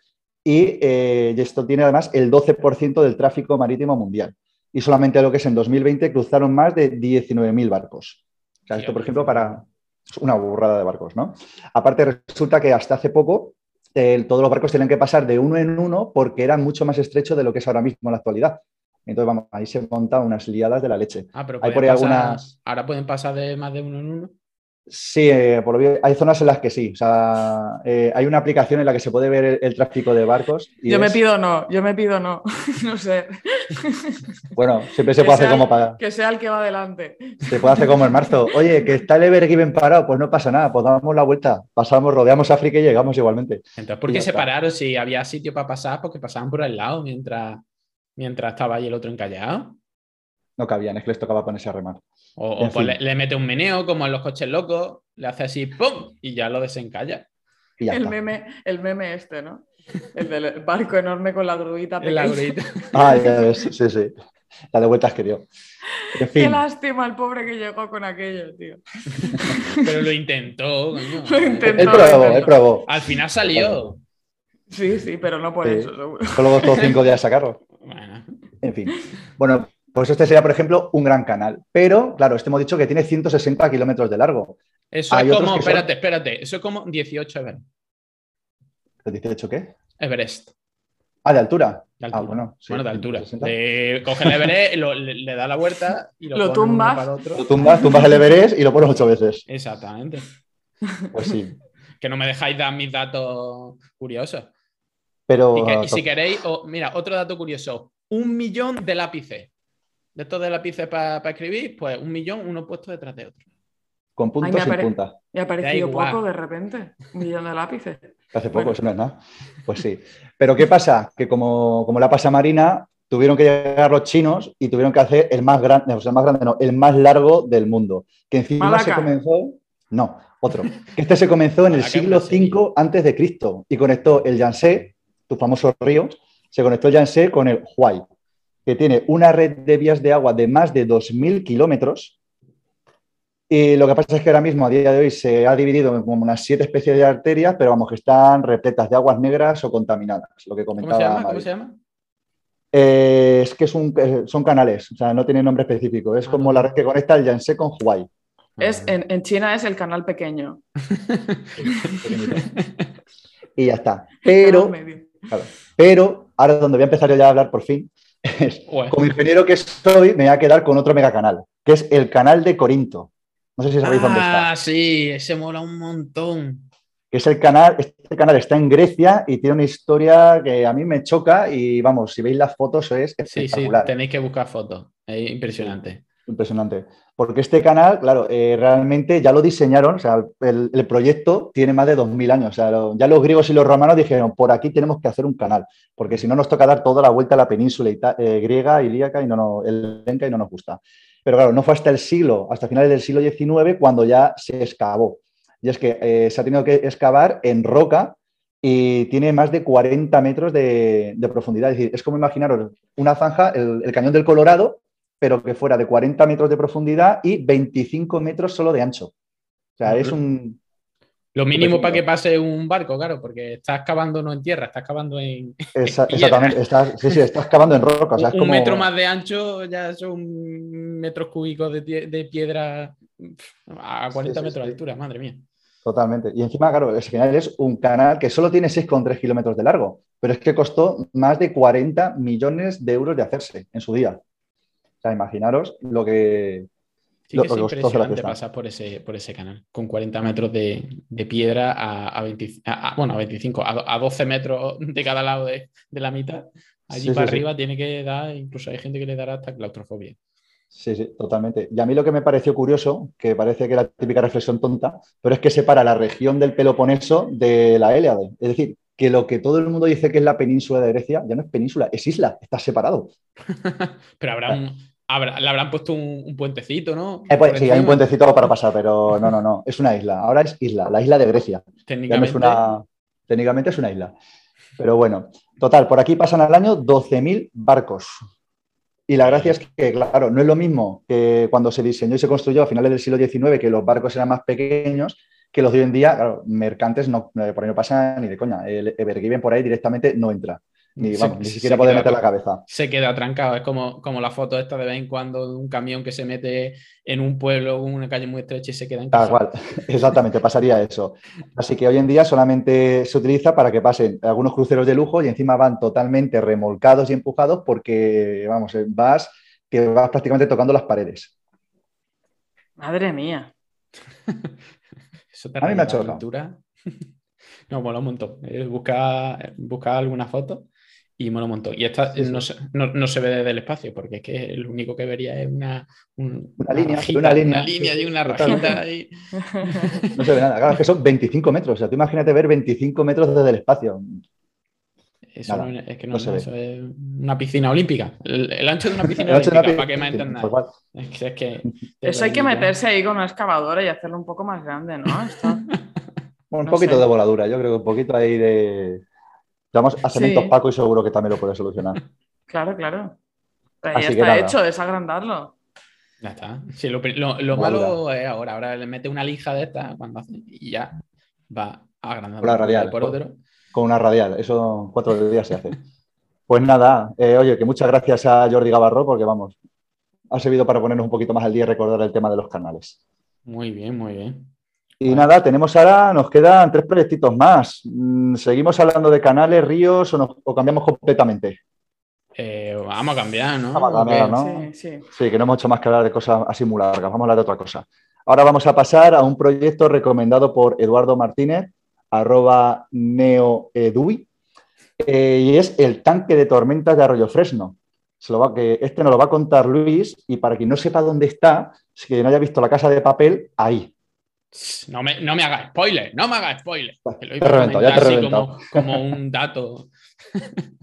eh, y, esto tiene además el 12% del tráfico marítimo mundial. Y solamente lo que es en 2020 cruzaron más de 19.000 barcos. Sea, esto, por ejemplo, para una burrada de barcos, ¿no? Aparte, resulta que hasta hace poco todos los barcos tienen que pasar de uno en uno porque era mucho más estrecho de lo que es ahora mismo en la actualidad. Entonces, vamos, ahí se montan unas liadas de la leche. Ah, pero hay por ahí algunas... ahora pueden pasar de más de uno en uno. Sí, eh, hay zonas en las que sí. O sea, eh, hay una aplicación en la que se puede ver el, tráfico de barcos. yo me pido no, yo me pido no. no sé. Bueno, siempre se puede hacer como para. Que sea el que va adelante. Se puede hacer como en marzo. Oye, que está el Evergiven parado, pues no pasa nada, pues damos la vuelta, pasamos, rodeamos África y llegamos igualmente. Entonces, ¿por qué se pararon si había sitio para pasar? Porque pasaban por el lado mientras mientras estaba ahí el otro encallado. No cabían, es que les tocaba ponerse a remar. O, pues le, mete un meneo, como en los coches locos, le hace así, ¡pum! y ya lo desencalla. el, meme, el meme este, ¿no? El del barco enorme con la gruita La gruita. ah, ya ves, sí, sí. La de vueltas que dio. Qué lástima el pobre que llegó con aquello, tío. Pero lo intentó, coño. Lo intentó. Él probó, él probó. Al final salió. Sí, sí, pero no por eso. Solo costó cinco días sacarlo. En fin. Bueno, pues este sería, por ejemplo, un gran canal. Pero, claro, este hemos dicho que tiene 160 kilómetros de largo. Eso es como, espérate, espérate, eso es como 18 Everest. ¿18 qué? Everest. Ah, de altura. Ah, bueno, bueno, de altura. coge el Everest, le, da la vuelta y lo, tumbas. Lo tumbas, tumbas el Everest y lo pones ocho veces. Exactamente. Pues sí. que no me dejáis dar mis datos curiosos. Pero, y, si queréis, mira, otro dato curioso, un millón de lápices. De estos de lápices para escribir, pues un millón, uno puesto detrás de otro. con puntos y punta. Y ha aparecido poco de repente, un millón de lápices. Hace poco, eso no es nada. Pues sí. Pero ¿qué pasa? Que como, como la pasa Marina, tuvieron que llegar los chinos y tuvieron que hacer el más grande, o sea, el más grande no, el más largo del mundo. Que encima se comenzó, no, otro. Que este se comenzó en el siglo V antes de Cristo y conectó el Yangtze, tu famoso río, se conectó el Yangtze con el Huai, que tiene una red de vías de agua de más de 2.000 kilómetros. Y lo que pasa es que ahora mismo, a día de hoy, se ha dividido en como unas siete especies de arterias, pero vamos, que están repletas de aguas negras o contaminadas, lo que comentaba. ¿Cómo se llama? Eh, es que son canales, o sea, no tiene nombre específico. Es ah, como la red que conecta el Yangtze con Huai. Es, en, China es el canal pequeño. y ya está. Pero, pero ahora donde voy a empezar yo ya a hablar por fin, como ingeniero que soy, me voy a quedar con otro megacanal, que es el canal de Corinto. No sé si sabéis dónde está. Ah, sí, ese mola un montón que es el canal, este canal está en Grecia y tiene una historia que a mí me choca y vamos, si veis las fotos es espectacular. Sí, sí, tenéis que buscar fotos, es impresionante. Impresionante. Porque este canal, claro, eh, realmente ya lo diseñaron, o sea, el, proyecto tiene más de 2.000 años. O sea, ya los griegos y los romanos dijeron, por aquí tenemos que hacer un canal, porque si no nos toca dar toda la vuelta a la península eh, griega, ilíaca y no, no, el y no nos gusta. Pero claro, no fue hasta el siglo, hasta finales del siglo XIX, cuando ya se excavó. Y es que eh, se ha tenido que excavar en roca y tiene más de 40 metros de, profundidad. Es decir, es como imaginaros una zanja, el, cañón del Colorado, pero que fuera de 40 metros de profundidad y 25 metros solo de ancho. O sea, es un... Lo mínimo para que pase un barco, claro, porque está excavando no en tierra, está excavando en. exactamente, sí, sí, está excavando en roca. un, metro más de ancho ya son metros cúbicos de, piedra a 40 metros de altura, madre mía. Totalmente. Y encima, claro, al final es un canal que solo tiene 6,3 kilómetros de largo, pero es que costó más de 40 millones de euros de hacerse en su día. O sea, imaginaros lo que... Sí que es impresionante pasar por ese, por ese canal, con 40 metros de, piedra a, a, bueno, a 25, a, 12 metros de cada lado de, la mitad. Allí para arriba tiene que dar, incluso hay gente que le dará hasta claustrofobia. Sí, sí, totalmente. Y a mí lo que me pareció curioso, que parece que era típica reflexión tonta, pero es que separa la región del Peloponeso de la Héliade. Es decir, que lo que todo el mundo dice que es la península de Grecia ya no es península, es isla, está separado. pero habrá le habrán puesto un, puentecito, ¿no? Eh, pues, sí, hay un puentecito para pasar, pero no, no, no, es una isla. Ahora es isla, la isla de Grecia. Técnicamente. Es una, técnicamente es una isla. Pero bueno, total, por aquí pasan al año 12.000 barcos. Y la gracia es que, claro, no es lo mismo que cuando se diseñó y se construyó a finales del siglo XIX, que los barcos eran más pequeños, que los de hoy en día, claro, mercantes no, por ahí no pasan ni de coña. El Evergiven por ahí directamente no entra. Ni, siquiera puede meter la cabeza. Se queda trancado. Es como, como la foto esta de vez en cuando de un camión que se mete en un pueblo, en una calle muy estrecha y se queda en Tal cual, exactamente, pasaría eso. Así que hoy en día solamente se utiliza para que pasen algunos cruceros de lujo y encima van totalmente remolcados y empujados porque, vamos, eh, vas que vas prácticamente tocando las paredes. Madre mía. Eso te A mí me ha No, mola un montón. Buscar busca alguna foto y mola un montón. Y esta no, se, no, se ve desde el espacio, porque es que lo único que vería es una, una, línea, una, línea, una línea y una rajita. Y... No se ve nada. Claro, es que son 25 metros. O sea, tú imagínate ver 25 metros desde el espacio. Eso no, es que no, eso es una piscina olímpica. El, ancho de una piscina olímpica, para que me entendan. Es que, eso hay que meterse ahí con una excavadora y hacerlo un poco más grande, ¿no? un poquito de voladura, yo creo que un poquito ahí de Vamos a Cementos Paco y seguro que también lo puede solucionar. Claro, claro. ya está hecho, es agrandarlo. Ya está. Sí, lo, malo es ahora. Ahora le mete una lija de esta cuando hace y ya va agrandando. Con radial. Con una radial. Eso cuatro días se hace. Pues nada, eh, oye, que muchas gracias a Jordi Gavarro porque vamos, ha servido para ponernos un poquito más al día y recordar el tema de los canales. Muy bien, muy bien. Y nada, tenemos ahora, nos quedan tres proyectitos más. Mm, ¿Seguimos hablando de canales, ríos o, cambiamos completamente? Eh, vamos a cambiar, ¿no? Vamos a cambiar, ¿no? Sí, sí. sí, que no hemos hecho más que hablar de cosas así muy largas. Vamos a hablar de otra cosa. Ahora vamos a pasar a un proyecto recomendado por Eduardo Martínez, arroba neoedui, eh, y es el tanque de tormentas de Arroyo Fresno. Se lo va, que este nos lo va a contar Luis, y para quien no sepa dónde está, si que no haya visto la casa de papel, ahí, No me, no me haga spoiler, no me haga spoiler. ya te como, como un dato.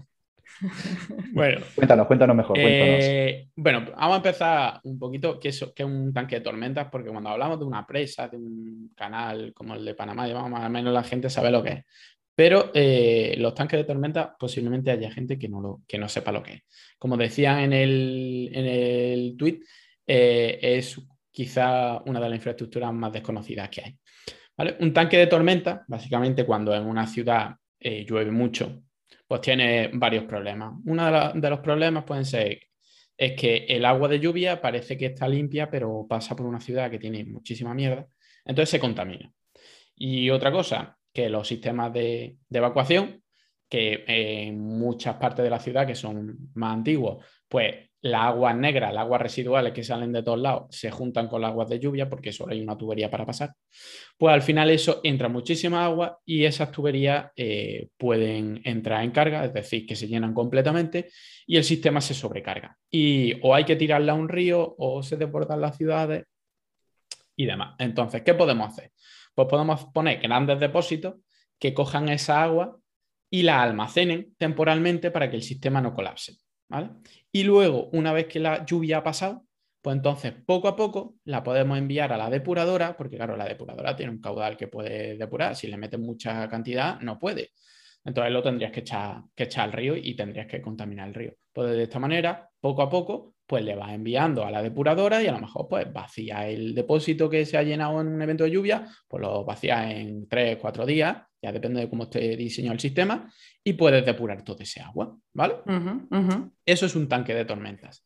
bueno. Cuéntanos, cuéntanos mejor. Eh, bueno, vamos a empezar un poquito qué es, es, un tanque de tormentas, porque cuando hablamos de una presa, de un canal como el de Panamá, más o menos la gente sabe lo que es. Pero eh, los tanques de tormenta posiblemente haya gente que no, lo, que no sepa lo que es. Como decían en el, en el tweet, eh, es quizá una de las infraestructuras más desconocidas que hay. Un tanque de tormenta, básicamente cuando en una ciudad llueve mucho pues tiene varios problemas. Uno de, los problemas pueden ser es que el agua de lluvia parece que está limpia, pero pasa por una ciudad que tiene muchísima mierda, entonces se contamina. Y otra cosa, que los sistemas de, de evacuación, que en muchas partes de la ciudad que son más antiguos, pues las aguas negras, las aguas residuales que salen de todos lados, se juntan con las aguas de lluvia porque solo hay una tubería para pasar. Pues al final eso entra muchísima agua y esas tuberías eh, pueden entrar en carga, es decir, que se llenan completamente y el sistema se sobrecarga. Y o hay que tirarla a un río o se desbordan las ciudades y demás. Entonces, ¿qué podemos hacer? Pues podemos poner grandes depósitos que cojan esa agua y la almacenen temporalmente para que el sistema no colapse. Y luego, una vez que la lluvia ha pasado, pues entonces poco a poco la podemos enviar a la depuradora, porque claro, la depuradora tiene un caudal que puede depurar, si le metes mucha cantidad no puede. Entonces lo tendrías que echar, que echar al río y tendrías que contaminar el río. Pues de esta manera, poco a poco, pues le vas enviando a la depuradora y a lo mejor pues vacía el depósito que se ha llenado en un evento de lluvia, pues lo vacía en tres, cuatro días, ya depende de cómo esté diseñado el sistema, y puedes depurar todo ese agua, ¿vale? Eso es un tanque de tormentas.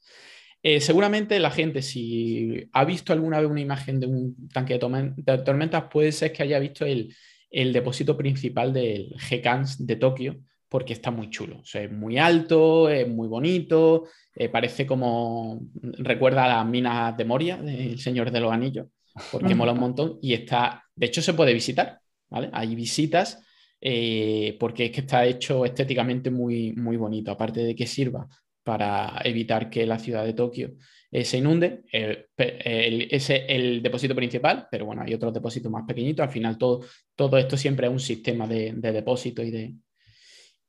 Eh, seguramente la gente, si ha visto alguna vez una imagen de un tanque de, tormentas, puede ser que haya visto el, el depósito principal del GCANS de Tokio, porque está muy chulo. es muy alto, es muy bonito, eh, parece como. recuerda a las minas de Moria, del Señor de los Anillos, porque mola un montón y está. De hecho, se puede visitar, Hay visitas. Eh, porque es que está hecho estéticamente muy, muy bonito, aparte de que sirva para evitar que la ciudad de Tokio eh, se inunde. ese es el depósito principal, pero bueno, hay otros depósitos más pequeñitos. Al final, todo, todo esto siempre es un sistema de, depósito y de,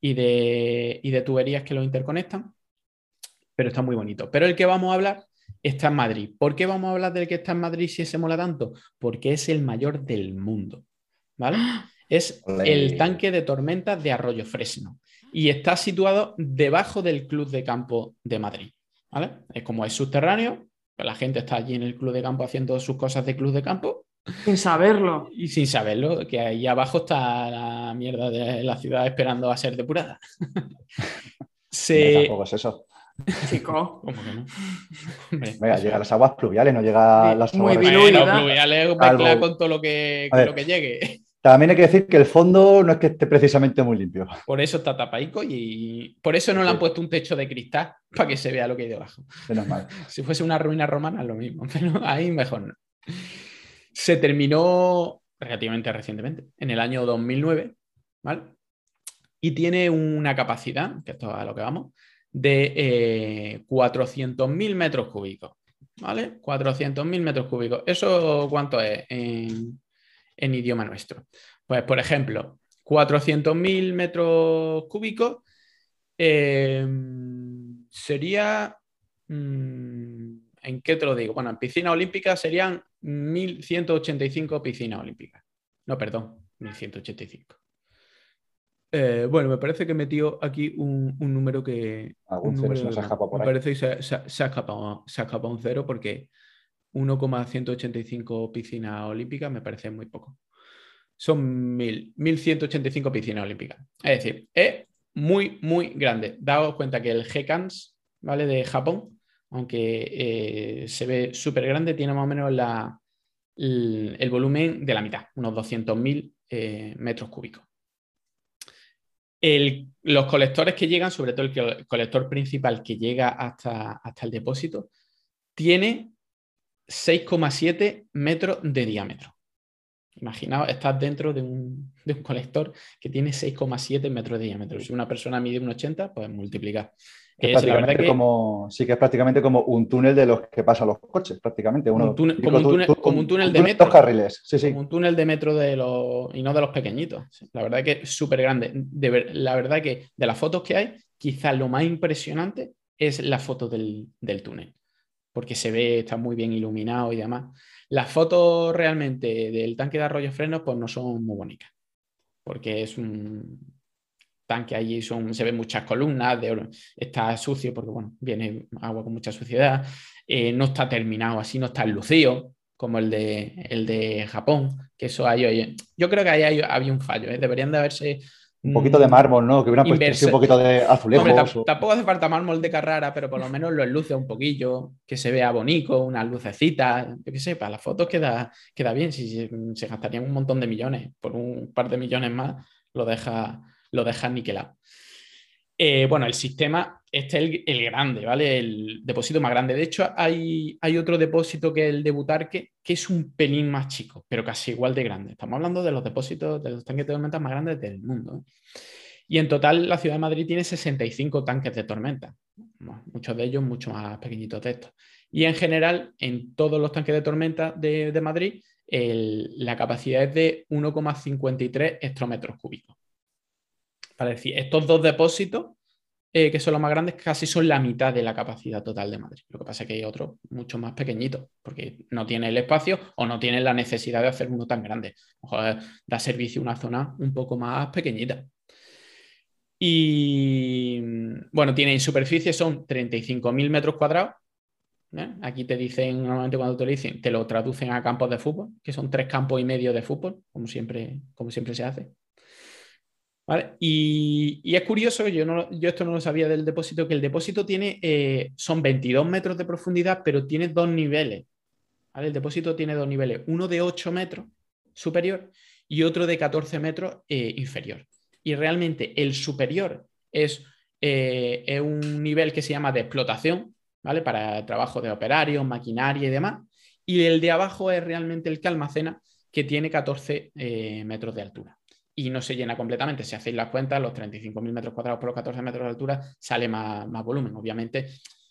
y de, y de tuberías que lo interconectan, pero está muy bonito. Pero el que vamos a hablar está en Madrid. ¿Por qué vamos a hablar del que está en Madrid si se mola tanto? Porque es el mayor del mundo. ¿Vale? Es el tanque de tormentas de Arroyo Fresno y está situado debajo del Club de Campo de Madrid. ¿vale? Es como es subterráneo, la gente está allí en el Club de Campo haciendo sus cosas de Club de Campo. Sin saberlo. Y sin saberlo, que ahí abajo está la mierda de la ciudad esperando a ser depurada. Se... tampoco es eso. Chico. ¿Cómo que no? Venga, llega las aguas pluviales, no llega las aguas. Muy pluviales mezcla con todo lo que, lo que llegue. También hay que decir que el fondo no es que esté precisamente muy limpio. Por eso está tapaico y por eso no le han puesto un techo de cristal para que se vea lo que hay debajo. Menos mal. si fuese una ruina romana, lo mismo, pero ahí mejor no. Se terminó relativamente recientemente, en el año 2009, ¿vale? Y tiene una capacidad, que esto es a lo que vamos, de eh, 400.000 metros cúbicos, ¿vale? 400.000 metros cúbicos. ¿Eso cuánto es en, idioma nuestro. Pues, por ejemplo, 400.000 metros cúbicos eh, sería... Mm, ¿En qué te lo digo? Bueno, en piscina olímpica serían 1.185 piscinas olímpicas. No, perdón, 1.185. Eh, bueno, me parece que he metido aquí un, número que. Algún cero se, ha por Me parece que se, se, ha escapado, se ha escapado un cero porque 1,185 piscinas olímpicas me parece muy poco. Son 1.185 piscinas olímpicas. Es decir, es muy, muy grande. Daos cuenta que el GCANS, ¿vale? De Japón, aunque eh, se ve súper grande, tiene más o menos la, el, volumen de la mitad, unos 200.000 eh, metros cúbicos. Los colectores que llegan, sobre todo el, colector principal que llega hasta, hasta el depósito, tiene 6,7 metros de diámetro. Imaginaos, estás dentro de un, colector que tiene 6,7 metros de diámetro. Si una persona mide un 80, multiplica. prácticamente como, sí que es prácticamente como un túnel de los que pasan los coches, prácticamente. como, un túnel, de metro. carriles, sí, sí. Como un túnel de metro de los, y no de los pequeñitos. La verdad que es súper grande. la verdad que de las fotos que hay, quizás lo más impresionante es la foto del, del túnel, porque se ve, está muy bien iluminado y demás. Las fotos realmente del tanque de arroyo frenos pues no son muy bonitas, porque es un, tanque allí son, se ven muchas columnas, de, está sucio porque bueno, viene agua con mucha suciedad, eh, no está terminado así, no está enlucido como el de, el de Japón, que eso hay, yo creo que ahí había un fallo, ¿eh? deberían de haberse... Un poquito de mármol, ¿no? Que hubieran puesto un poquito de azulejo. Tampoco hace falta mármol de Carrara, pero por lo menos lo enluce un poquillo, que se vea bonito, unas lucecitas, yo qué sé, para las fotos queda, queda bien. Si se, se gastarían un montón de millones, por un par de millones más, lo deja, lo dejas niquelado. Eh, bueno, el sistema, este es el, grande, ¿vale? El depósito más grande. De hecho, hay, hay otro depósito que es el de Butarque, que es un pelín más chico, pero casi igual de grande. Estamos hablando de los depósitos, de los tanques de tormenta más grandes del mundo. ¿eh? Y en total, la ciudad de Madrid tiene 65 tanques de tormenta, muchos de ellos mucho más pequeñitos de estos. Y en general, en todos los tanques de tormenta de, Madrid, la capacidad es de 1,53 hectómetros cúbicos decir, estos dos depósitos, eh, que son los más grandes, casi son la mitad de la capacidad total de Madrid. Lo que pasa es que hay otros mucho más pequeñitos, porque no tiene el espacio o no tiene la necesidad de hacer uno tan grande. da servicio a una zona un poco más pequeñita. Y bueno, tiene en superficie, son 35.000 metros cuadrados. ¿eh? Aquí te dicen, normalmente cuando te lo dicen, te lo traducen a campos de fútbol, que son tres campos y medio de fútbol, como siempre, como siempre se hace. Y, es curioso, yo, no, yo esto no lo sabía del depósito, que el depósito tiene, eh, son 22 metros de profundidad, pero tiene dos niveles. El depósito tiene dos niveles, uno de 8 metros superior y otro de 14 metros eh, inferior. Y realmente el superior es, eh, es, un nivel que se llama de explotación, ¿vale? Para trabajo de operarios, maquinaria y demás. Y el de abajo es realmente el que almacena, que tiene 14 metros de altura y no se llena completamente. Si hacéis las cuentas, los 35.000 metros cuadrados por los 14 metros de altura sale más, volumen. Obviamente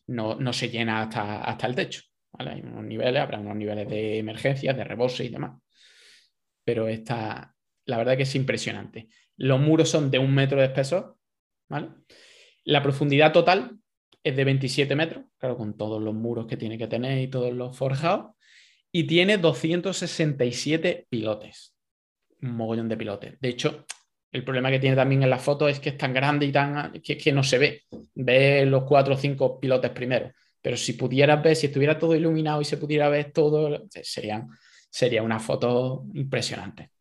no, se llena hasta, hasta el techo. Hay unos niveles, habrá unos niveles de emergencia, de rebose y demás. Pero esta, la verdad que es impresionante. Los muros son de un metro de espesor. ¿vale? La profundidad total es de 27 metros, claro, con todos los muros que tiene que tener y todos los forjados. Y tiene 267 pilotes un mogollón de pilotes. De hecho, el problema que tiene también en la foto es que es tan grande y tan que, que no se ve. Ve los cuatro o cinco pilotes primero. Pero si pudieras ver, si estuviera todo iluminado y se pudiera ver todo, sería, sería una foto impresionante.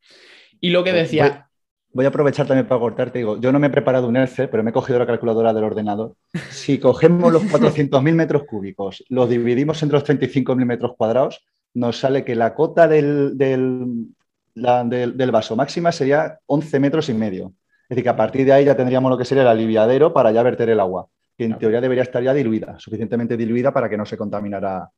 Y lo que pues decía. Voy, a aprovechar también para cortarte. Digo, yo no me he preparado un Excel, pero me he cogido la calculadora del ordenador. Si cogemos los 400.000 metros cúbicos, los dividimos entre los 35.000 metros cuadrados, nos sale que la cota del, la del, vaso máxima sería 11 metros y medio. Es decir, que a partir de ahí ya tendríamos lo que sería el aliviadero para ya verter el agua, que en teoría debería estar ya diluida, suficientemente diluida para que no se contaminara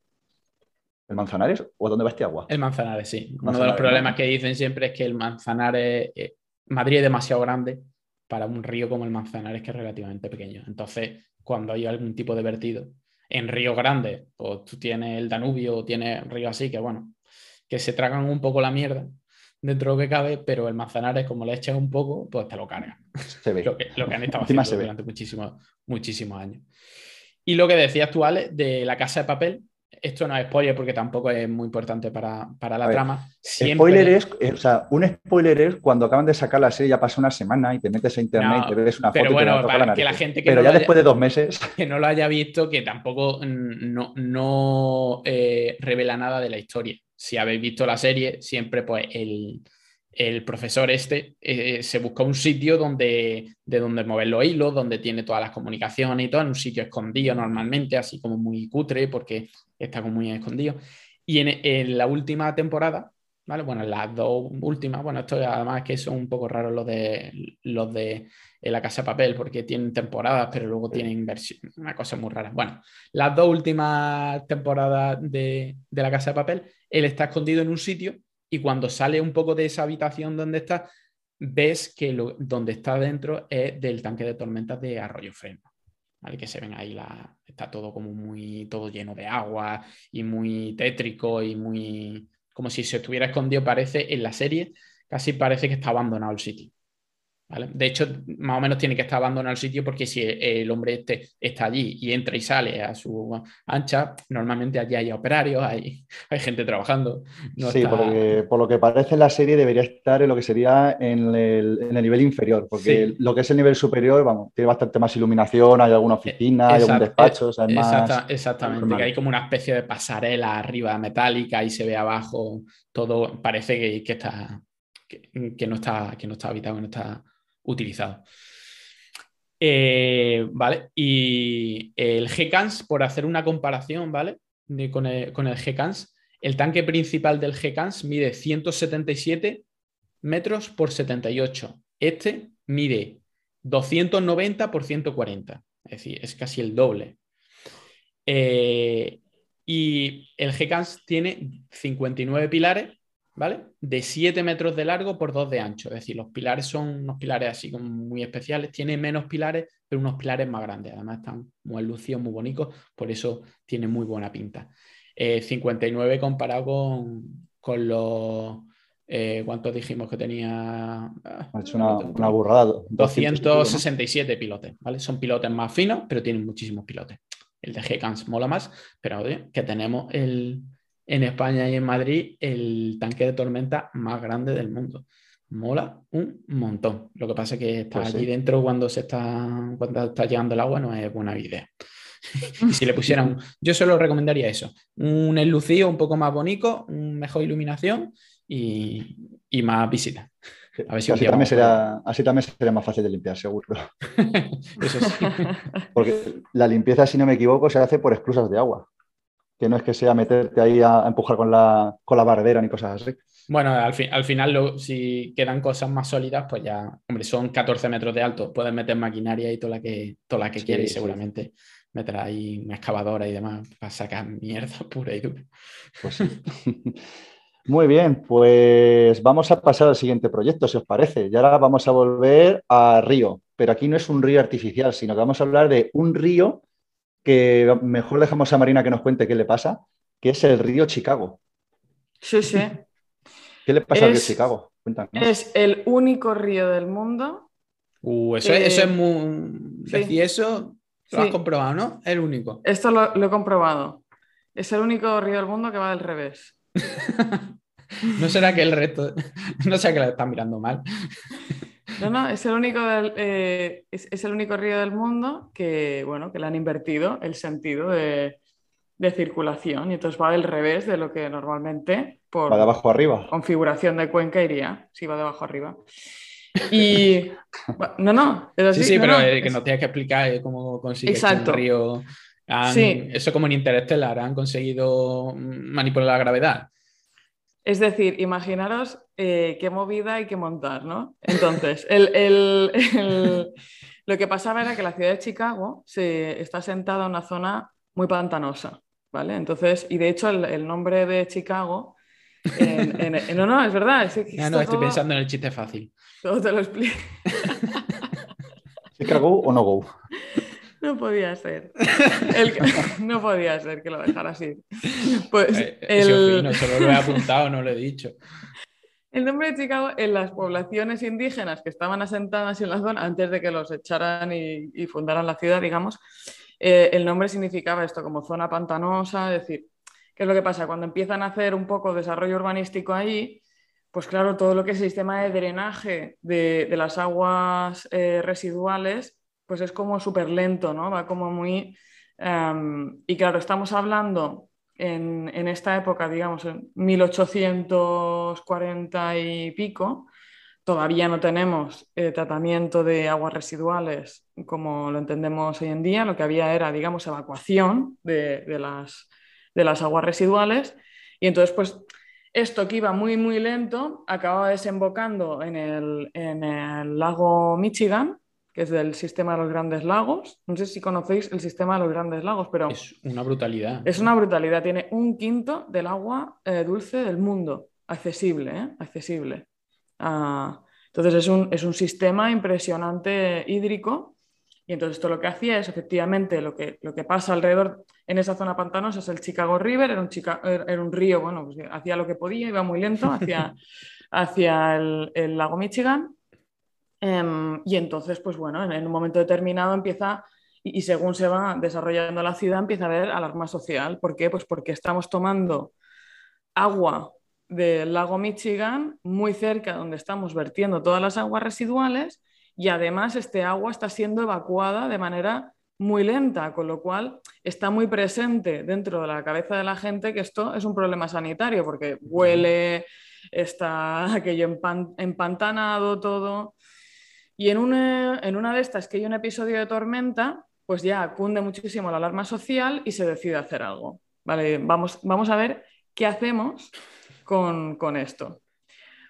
el Manzanares. ¿O dónde va este agua? El Manzanares, sí. Uno de los problemas que dicen siempre es que el Manzanares, eh, Madrid es demasiado grande para un río como el Manzanares, que es relativamente pequeño. Entonces, cuando hay algún tipo de vertido en río grande, pues tú tienes el Danubio o tienes río así, que bueno, que se tragan un poco la mierda dentro de lo que cabe, pero el Manzanares, como le echas un poco, pues te lo carga. Se ve. Lo, que, han estado haciendo durante muchísimos, muchísimos años. Y lo que decías tú, Ale, de la casa de papel, esto no es spoiler porque tampoco es muy importante para, la trama. Spoiler es, eh, o sea, un spoiler es cuando acaban de sacar la serie, ya pasa una semana y te metes a internet y te ves una foto. Pero bueno, para que la gente que pero ya después de dos meses. Que no lo haya visto, que tampoco no, no eh, revela nada de la historia si habéis visto la serie, siempre pues el, profesor este eh, se busca un sitio donde, de donde mover los hilos, donde tiene todas las comunicaciones y todo, en un sitio escondido normalmente, así como muy cutre, porque está como muy escondido. Y en, la última temporada, ¿vale? Bueno, en las dos últimas, bueno, esto además que son un poco raros los de los de La Casa de Papel, porque tienen temporadas, pero luego tienen versiones, una cosa muy rara. Bueno, las dos últimas temporadas de, de La Casa de Papel él está escondido en un sitio y cuando sale un poco de esa habitación donde está, ves que lo, donde está dentro es del tanque de tormentas de Arroyo Freno. Que se ven ahí, la, está todo como muy, todo lleno de agua y muy tétrico y muy, como si se estuviera escondido, parece en la serie, casi parece que está abandonado el De hecho, más o menos tiene que estar abandonado el sitio porque si el hombre este está allí y entra y sale a su ancha, normalmente allí hay operarios, hay, hay gente trabajando. sí, porque, por lo que parece la serie debería estar en lo que sería en el, nivel inferior, porque lo que es el nivel superior, vamos, tiene bastante más iluminación, hay alguna oficina, hay algún despacho, Exactamente, que hay como una especie de pasarela arriba metálica y se ve abajo todo, parece que, está... Que, no está, que no está habitado, que no está utilizado. Eh, ¿Vale? Y el GCANS, por hacer una comparación, ¿vale? con, el, con el GCANS, el tanque principal del GCANS mide 177 metros por 78. Este mide 290 por 140. Es decir, es casi el doble. Eh, y el GCANS tiene 59 pilares ¿vale? De 7 metros de largo por 2 de ancho. Es decir, los pilares son unos pilares así como muy especiales. Tiene menos pilares, pero unos pilares más grandes. Además, están muy lucidos, muy bonitos, por eso tiene muy buena pinta. 59 eh, comparado con, los. Eh, ¿Cuántos dijimos que tenía? Ha hecho una, una burrada. 267 pilotes, ¿vale? Son pilotes más finos, pero tienen muchísimos pilotes. El de G-Cans mola más, pero que tenemos el, en España y en Madrid el tanque de tormenta más grande del mundo. Mola un montón. Lo que pasa es que está pues allí dentro cuando se está, cuando está llegando el agua no es buena idea. y si le pusieran, yo solo recomendaría eso, un enlucido un poco más bonito, mejor iluminación y, más visitas. así, también será, así también sería más fácil de limpiar, seguro. Eso sí. Porque la limpieza, si no me equivoco, se hace por esclusas de agua que no es que sea meterte ahí a, empujar con la, con la barbera ni cosas así. Bueno, al, al final, si quedan cosas más sólidas, pues ya, hombre, son 14 metros de alto, puedes meter maquinaria y toda la que, toda la que quieras y seguramente meterás ahí una excavadora y demás para sacar mierda pura y dura. Pues Muy bien, pues vamos a pasar al siguiente proyecto, si os parece. Y ahora vamos a volver a río, pero aquí no es un río artificial, sino que vamos a hablar de un río que mejor dejamos a Marina que nos cuente qué le pasa, que es el río Chicago. Sí, sí. ¿Qué le pasa al río Chicago? Cuéntanos. Es el único río del mundo. Uh, eso, es muy. Sí. eso lo has comprobado, ¿no? El único. Esto lo, lo, he comprobado. Es el único río del mundo que va del revés. ¿No será que el resto. No será que lo están mirando mal? No, no, es el único, eh, es, el único río del mundo que, bueno, que le han invertido el sentido de, circulación y entonces va del revés de lo que normalmente por va de abajo arriba. configuración de cuenca iría, sí va de abajo arriba. Y no, no, Sí, sí, pero que no tienes que explicar eh, cómo consigue el río. Eso como en Interstellar, han conseguido manipular la gravedad. Es decir, imaginaros eh, qué movida hay que montar, ¿no? Entonces, lo que pasaba era que la ciudad de Chicago se está sentada en una zona muy pantanosa, ¿vale? Entonces, y de hecho el, nombre de Chicago... no, no, es verdad. no, no, estoy pensando en el chiste fácil. Todo te lo explico. ¿Chicago o no go? No podía ser. No podía ser que lo dejara así. Pues eh, el... no solo lo he apuntado, no lo he dicho. El nombre de Chicago en las poblaciones indígenas que estaban asentadas en la zona antes de que los echaran y, fundaran la ciudad, digamos, eh, el nombre significaba esto como zona pantanosa, es decir, ¿qué es lo que pasa? Cuando empiezan a hacer un poco desarrollo urbanístico ahí, pues claro, todo lo que es el sistema de drenaje de, las aguas eh, residuales pues es como súper lento, ¿no? Va como muy... Em, y claro, estamos hablando en, esta época, digamos, en 1840 y pico, todavía no tenemos eh, tratamiento de aguas residuales como lo entendemos hoy en día, lo que había era, digamos, evacuación de, las, de las aguas residuales. Y entonces, pues, esto que iba muy, muy lento, acababa desembocando en el, en el lago Michigan, que es del sistema de los grandes lagos. No sé si conocéis el sistema de los grandes lagos, pero... Es una brutalidad. Es una brutalidad. Tiene un quinto del agua eh, dulce del mundo. Accesible, ¿eh? Accesible. Ah, entonces es un, es un, sistema impresionante hídrico Y entonces esto lo que hacía es, efectivamente, lo que, lo que pasa alrededor en esa zona pantanosa es el Chicago River, era un, era un río, bueno, pues hacía lo que podía, iba muy lento hacia, hacia el, lago Michigan. Em, y entonces, pues bueno, en, un momento determinado empieza, y, y, según se va desarrollando la ciudad, empieza a haber alarma social. ¿Por qué? Pues porque estamos tomando agua del lago Michigan muy cerca donde estamos vertiendo todas las aguas residuales y además este agua está siendo evacuada de manera muy lenta, con lo cual está muy presente dentro de la cabeza de la gente que esto es un problema sanitario, porque huele, está aquello empantanado todo. Y en una, en una de estas que hay un episodio de tormenta, pues ya cunde muchísimo la alarma social y se decide hacer algo. Vale, vamos, vamos a ver qué hacemos con, con esto.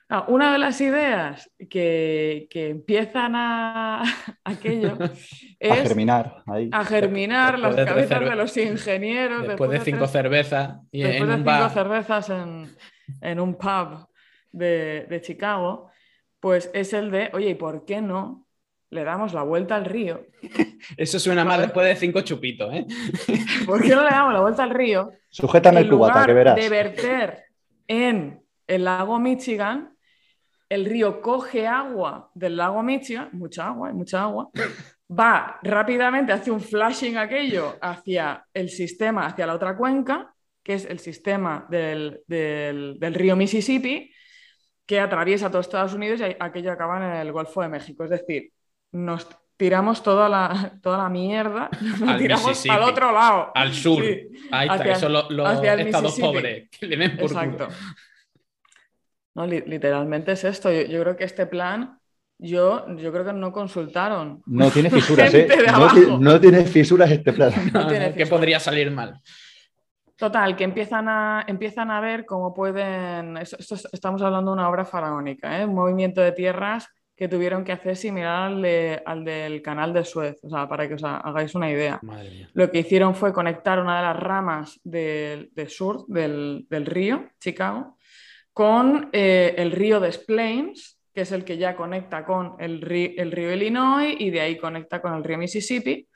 Ah, una de las ideas que, empiezan a aquello es a germinar, a germinar las cabezas de, los ingenieros. Después, de cinco cervezas y después de cinco cervezas en, un pub de, Chicago, pues es el de, oye, ¿y por qué no le damos la vuelta al río? Eso suena mal después de cinco chupitos, ¿eh? ¿Por qué no le damos la vuelta al río? Sujétame el cubata, que verás. De verter en el lago Michigan, el río coge agua del lago Michigan, mucha agua, hay mucha agua, va rápidamente, hace un flashing aquello hacia el sistema, hacia la otra cuenca, que es el sistema del, río Mississippi, que atraviesa todo Estados Unidos y aquello acaba en el Golfo de México. Es decir, nos tiramos toda la, toda la mierda, nos tiramos al otro lado. Al sur. Ahí está, eso los estados pobres, que le den por Exacto. No, literalmente es esto. Yo, creo que este plan, yo, yo creo que no consultaron. No tiene fisuras, ¿eh? No, tiene fisuras este plan. No, que podría salir mal. Total, que empiezan a, empiezan a ver cómo pueden. estamos hablando de una obra faraónica, ¿eh? un movimiento de tierras que tuvieron que hacer similar al, del canal de Suez, o sea, para que os hagáis una idea. Lo que hicieron fue conectar una de las ramas del, sur del, del río, Chicago, con eh, el río Des Plaines, que es el que ya conecta con el, río, Illinois y de ahí conecta con el río Mississippi.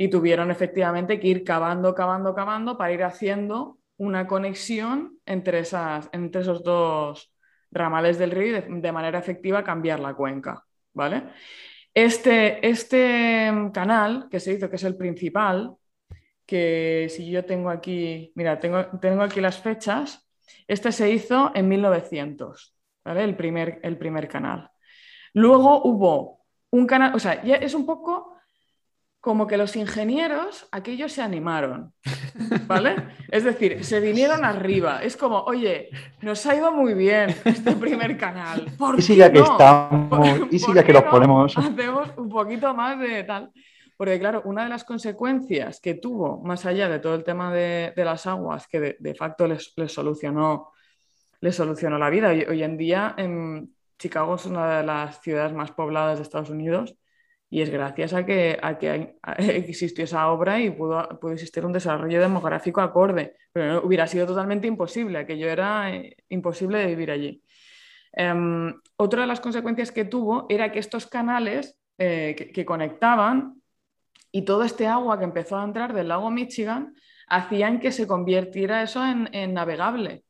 Y tuvieron efectivamente que ir cavando, cavando, cavando para ir haciendo una conexión entre, esas, entre esos dos ramales del río y de, manera efectiva cambiar la cuenca. ¿vale? Este, este canal que se hizo, que es el principal, que si yo tengo aquí, mira, tengo, tengo aquí las fechas, este se hizo en 1900, ¿vale? el, primer, el primer canal. Luego hubo un canal, o sea, ya es un poco como que los ingenieros, aquellos se animaron, ¿vale? Es decir, se vinieron arriba. Es como, oye, nos ha ido muy bien este primer canal. ¿Por y si ya que estamos, y si ya que los ponemos. Hacemos un poquito más de tal. Porque claro, una de las consecuencias que tuvo, más allá de todo el tema de, las aguas, que de, facto les, solucionó, les solucionó la vida. Hoy, hoy en día en Chicago es una de las ciudades más pobladas de Estados Unidos y es gracias a que, a que existió esa obra y pudo, pudo, existir un desarrollo demográfico acorde. Pero hubiera sido totalmente imposible, aquello era eh, imposible de vivir allí. Em, otra de las consecuencias que tuvo era que estos canales eh, que, conectaban y todo este agua que empezó a entrar del lago Michigan hacían que se convirtiera eso en, navegable.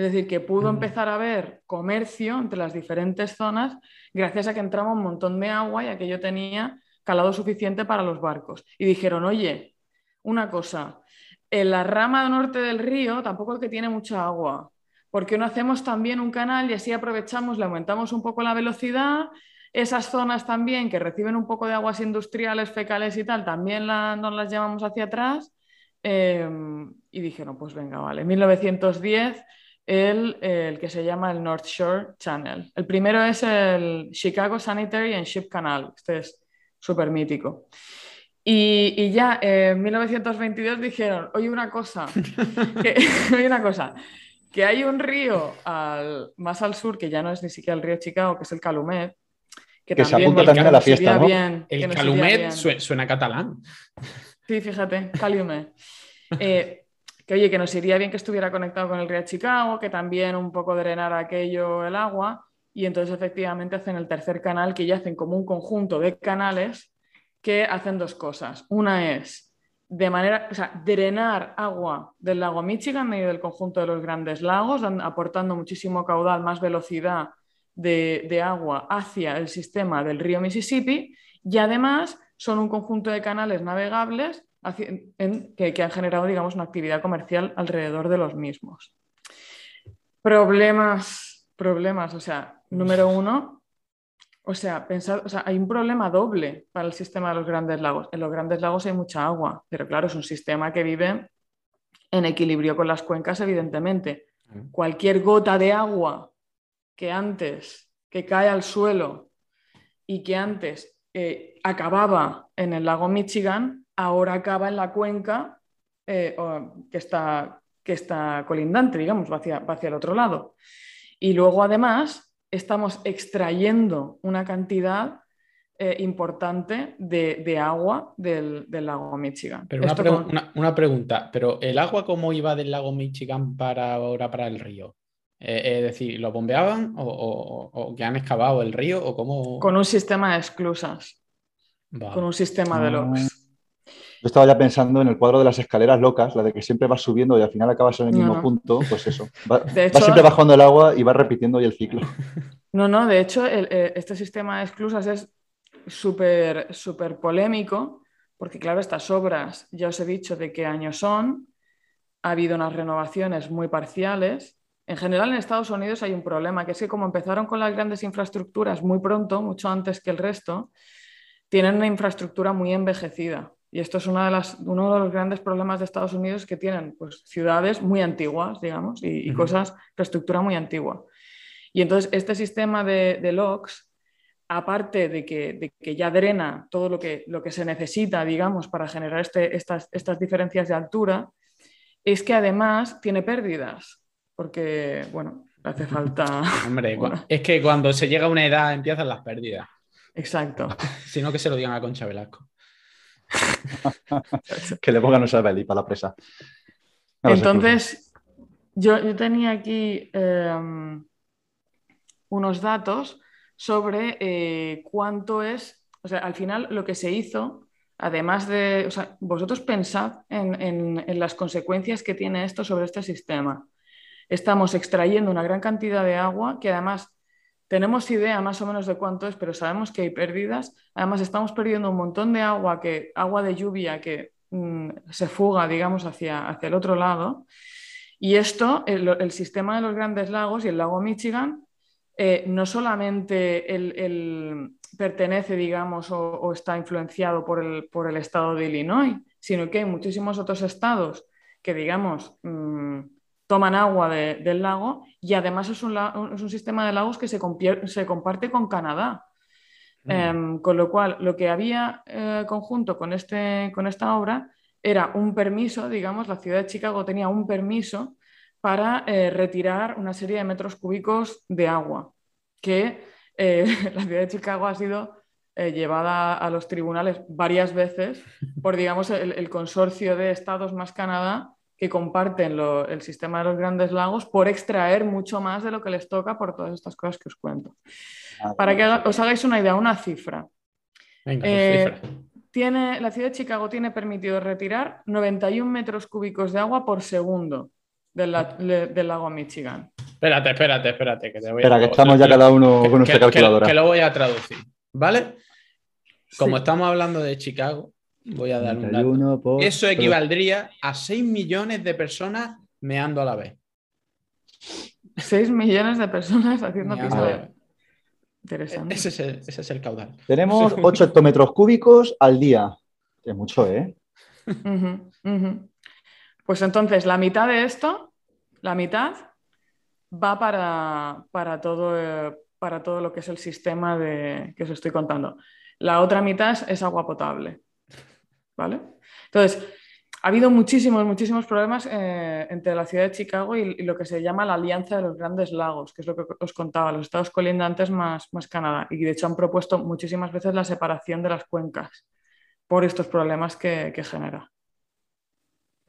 Es decir, que pudo empezar a haber comercio entre las diferentes zonas gracias a que entraba un montón de agua y aquello tenía calado suficiente para los barcos. Y dijeron, oye, una cosa, en la rama norte del río tampoco es que tiene mucha agua. ¿Por qué no hacemos también un canal y así aprovechamos, le aumentamos un poco la velocidad esas zonas también que reciben un poco de aguas industriales, fecales y tal, también nos las llevamos hacia atrás. Em, y dijeron, pues venga, vale. En 1910, el, el, que se llama el North Shore Channel. El primero es el Chicago Sanitary and Ship Canal. Este es súper mítico. Y, y, ya en 1922 dijeron, oye una cosa, que, oye una cosa, que hay un río al, más al sur, que ya no es ni siquiera el río Chicago, que es el Calumet, que, se apunta también a la fiesta, ¿no? el Calumet suena, catalán. Sí, fíjate, Calumet. Eh, que oye, que nos iría bien que estuviera conectado con el río Chicago, que también un poco drenara aquello el agua, y entonces efectivamente hacen el tercer canal, que ya hacen como un conjunto de canales que hacen dos cosas. Una es de manera, o sea, drenar agua del lago Michigan y del conjunto de los grandes lagos, aportando muchísimo caudal, más velocidad de, agua hacia el sistema del río Mississippi y además son un conjunto de canales navegables que, que, han generado, digamos, una actividad comercial alrededor de los mismos. Problemas, problemas, o sea, número uno, o sea, pensad, o sea, hay un problema doble para el sistema de los grandes lagos. En los grandes lagos hay mucha agua, pero claro, es un sistema que vive en equilibrio con las cuencas, evidentemente. Cualquier gota de agua que antes, que cae al suelo y que antes eh, acababa en el lago Michigan, ahora acaba en la cuenca eh, que, está, que está colindante, digamos, va hacia, hacia el otro lado. Y luego, además, estamos extrayendo una cantidad eh, importante de, agua del, lago Michigan. Pero una, pregunta, ¿pero el agua cómo iba del lago Michigan para ahora para el río? Eh, es decir, ¿lo bombeaban o, que han excavado el río o cómo? Con un sistema de esclusas. Con un sistema de locks. Yo estaba ya pensando en el cuadro de las escaleras locas, la de que siempre vas subiendo y al final acabas en el mismo punto, pues eso. Va, siempre bajando el agua y va repitiendo el ciclo. No, no, de hecho, este sistema de esclusas es súper súper polémico, porque claro, estas obras, ya os he dicho de qué año son, ha habido unas renovaciones muy parciales. En general, en Estados Unidos hay un problema, que es que como empezaron con las grandes infraestructuras muy pronto, mucho antes que el resto, tienen una infraestructura muy envejecida. Y esto es una de las, uno de los grandes problemas de Estados Unidos que tienen pues, ciudades muy antiguas, digamos, y, cosas, infraestructura muy antigua. Y entonces este sistema de, de logs, aparte de que, de que, ya drena todo lo que, lo que se necesita, digamos, para generar este, estas, estas diferencias de altura, es que además tiene pérdidas, porque, bueno, hace falta... Hombre, es que cuando se llega a una edad empiezan las pérdidas. Exacto. Sino que se lo digan a Concha Velasco. que le pongan un Beli para la presa. Entonces, yo, tenía aquí em, unos datos sobre eh, cuánto es, o sea, al final lo que se hizo, además de, o sea, vosotros pensad en las consecuencias que tiene esto sobre este sistema. Estamos extrayendo una gran cantidad de agua que además tenemos idea más o menos de cuánto es, pero sabemos que hay pérdidas. Además, estamos perdiendo un montón de agua, que, agua de lluvia que mm, se fuga, digamos, hacia, hacia el otro lado. Y esto, el, sistema de los grandes lagos y el lago Michigan, eh, no solamente el, pertenece, digamos, o, está influenciado por el, por el estado de Illinois, sino que hay muchísimos otros estados que, digamos, mm, toman agua del lago y además es un, es un, sistema de lagos que se, se comparte con Canadá. Mm. Em, con lo cual, lo que había eh, conjunto con, este, con esta obra era un permiso, digamos, la ciudad de Chicago tenía un permiso para eh, retirar una serie de metros cúbicos de agua, que eh, la ciudad de Chicago ha sido llevada a los tribunales varias veces por, digamos, el consorcio de estados más Canadá que comparten el sistema de los grandes lagos por extraer mucho más de lo que les toca por todas estas cosas que os cuento. Ah, Para que os hagáis una idea, una cifra. Eh, tiene, la ciudad de Chicago tiene permitido retirar 91 metros cúbicos de agua por segundo del, lago Michigan. Espérate, espérate, espérate. Que te voy Espera, que estamos ya cada uno con nuestra calculadora. Que, lo voy a traducir, ¿vale? Como estamos hablando de Chicago, Voy a dar un dato. Eso equivaldría a 6 millones de personas meando a la vez. 6 millones de personas haciendo piso Interesante. Ese es, el, caudal. Tenemos 8 hectómetros cúbicos al día. Es mucho, ¿eh? Pues entonces, la mitad de esto, la mitad, va para, para, todo, para todo lo que es el sistema de, que os estoy contando. La otra mitad es agua potable. ¿Vale? Entonces, ha habido muchísimos, muchísimos problemas eh, entre la ciudad de Chicago y, lo que se llama la Alianza de los Grandes Lagos, que es lo que os contaba, los estados colindantes más, más Canadá. Y de hecho han propuesto muchísimas veces la separación de las cuencas por estos problemas que, genera.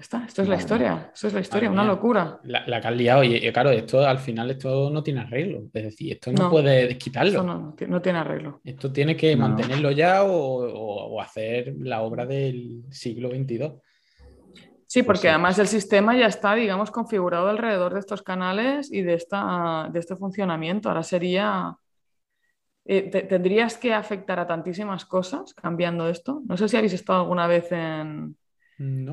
Está, esto es la historia, esto es la historia, una locura. La, la, que has liado, y, claro, esto al final esto no tiene arreglo. Es decir, esto no, puede quitarlo. no, no, tiene arreglo. Esto tiene que mantenerlo ya o, hacer la obra del siglo XXII. Sí, porque además el sistema ya está, digamos, configurado alrededor de estos canales y de, esta, de este funcionamiento. Ahora sería. Eh, ¿Tendrías que afectar a tantísimas cosas cambiando esto? No sé si habéis estado alguna vez en,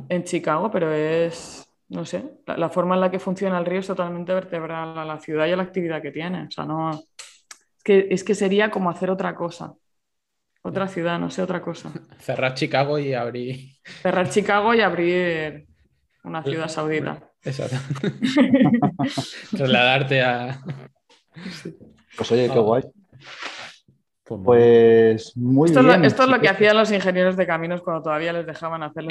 en Chicago, pero es, no sé, la, forma en la que funciona el río es totalmente vertebral a la ciudad y a la actividad que tiene. O sea, no. Es que, es que sería como hacer otra cosa. Otra ciudad, no sé, otra cosa. Cerrar Chicago y abrir. Cerrar Chicago y abrir una ciudad saudita. Exacto. Trasladarte a. Pues oye, qué guay. Pues, pues muy esto bien. esto es lo que hacían los ingenieros de caminos cuando todavía les dejaban hacerlo.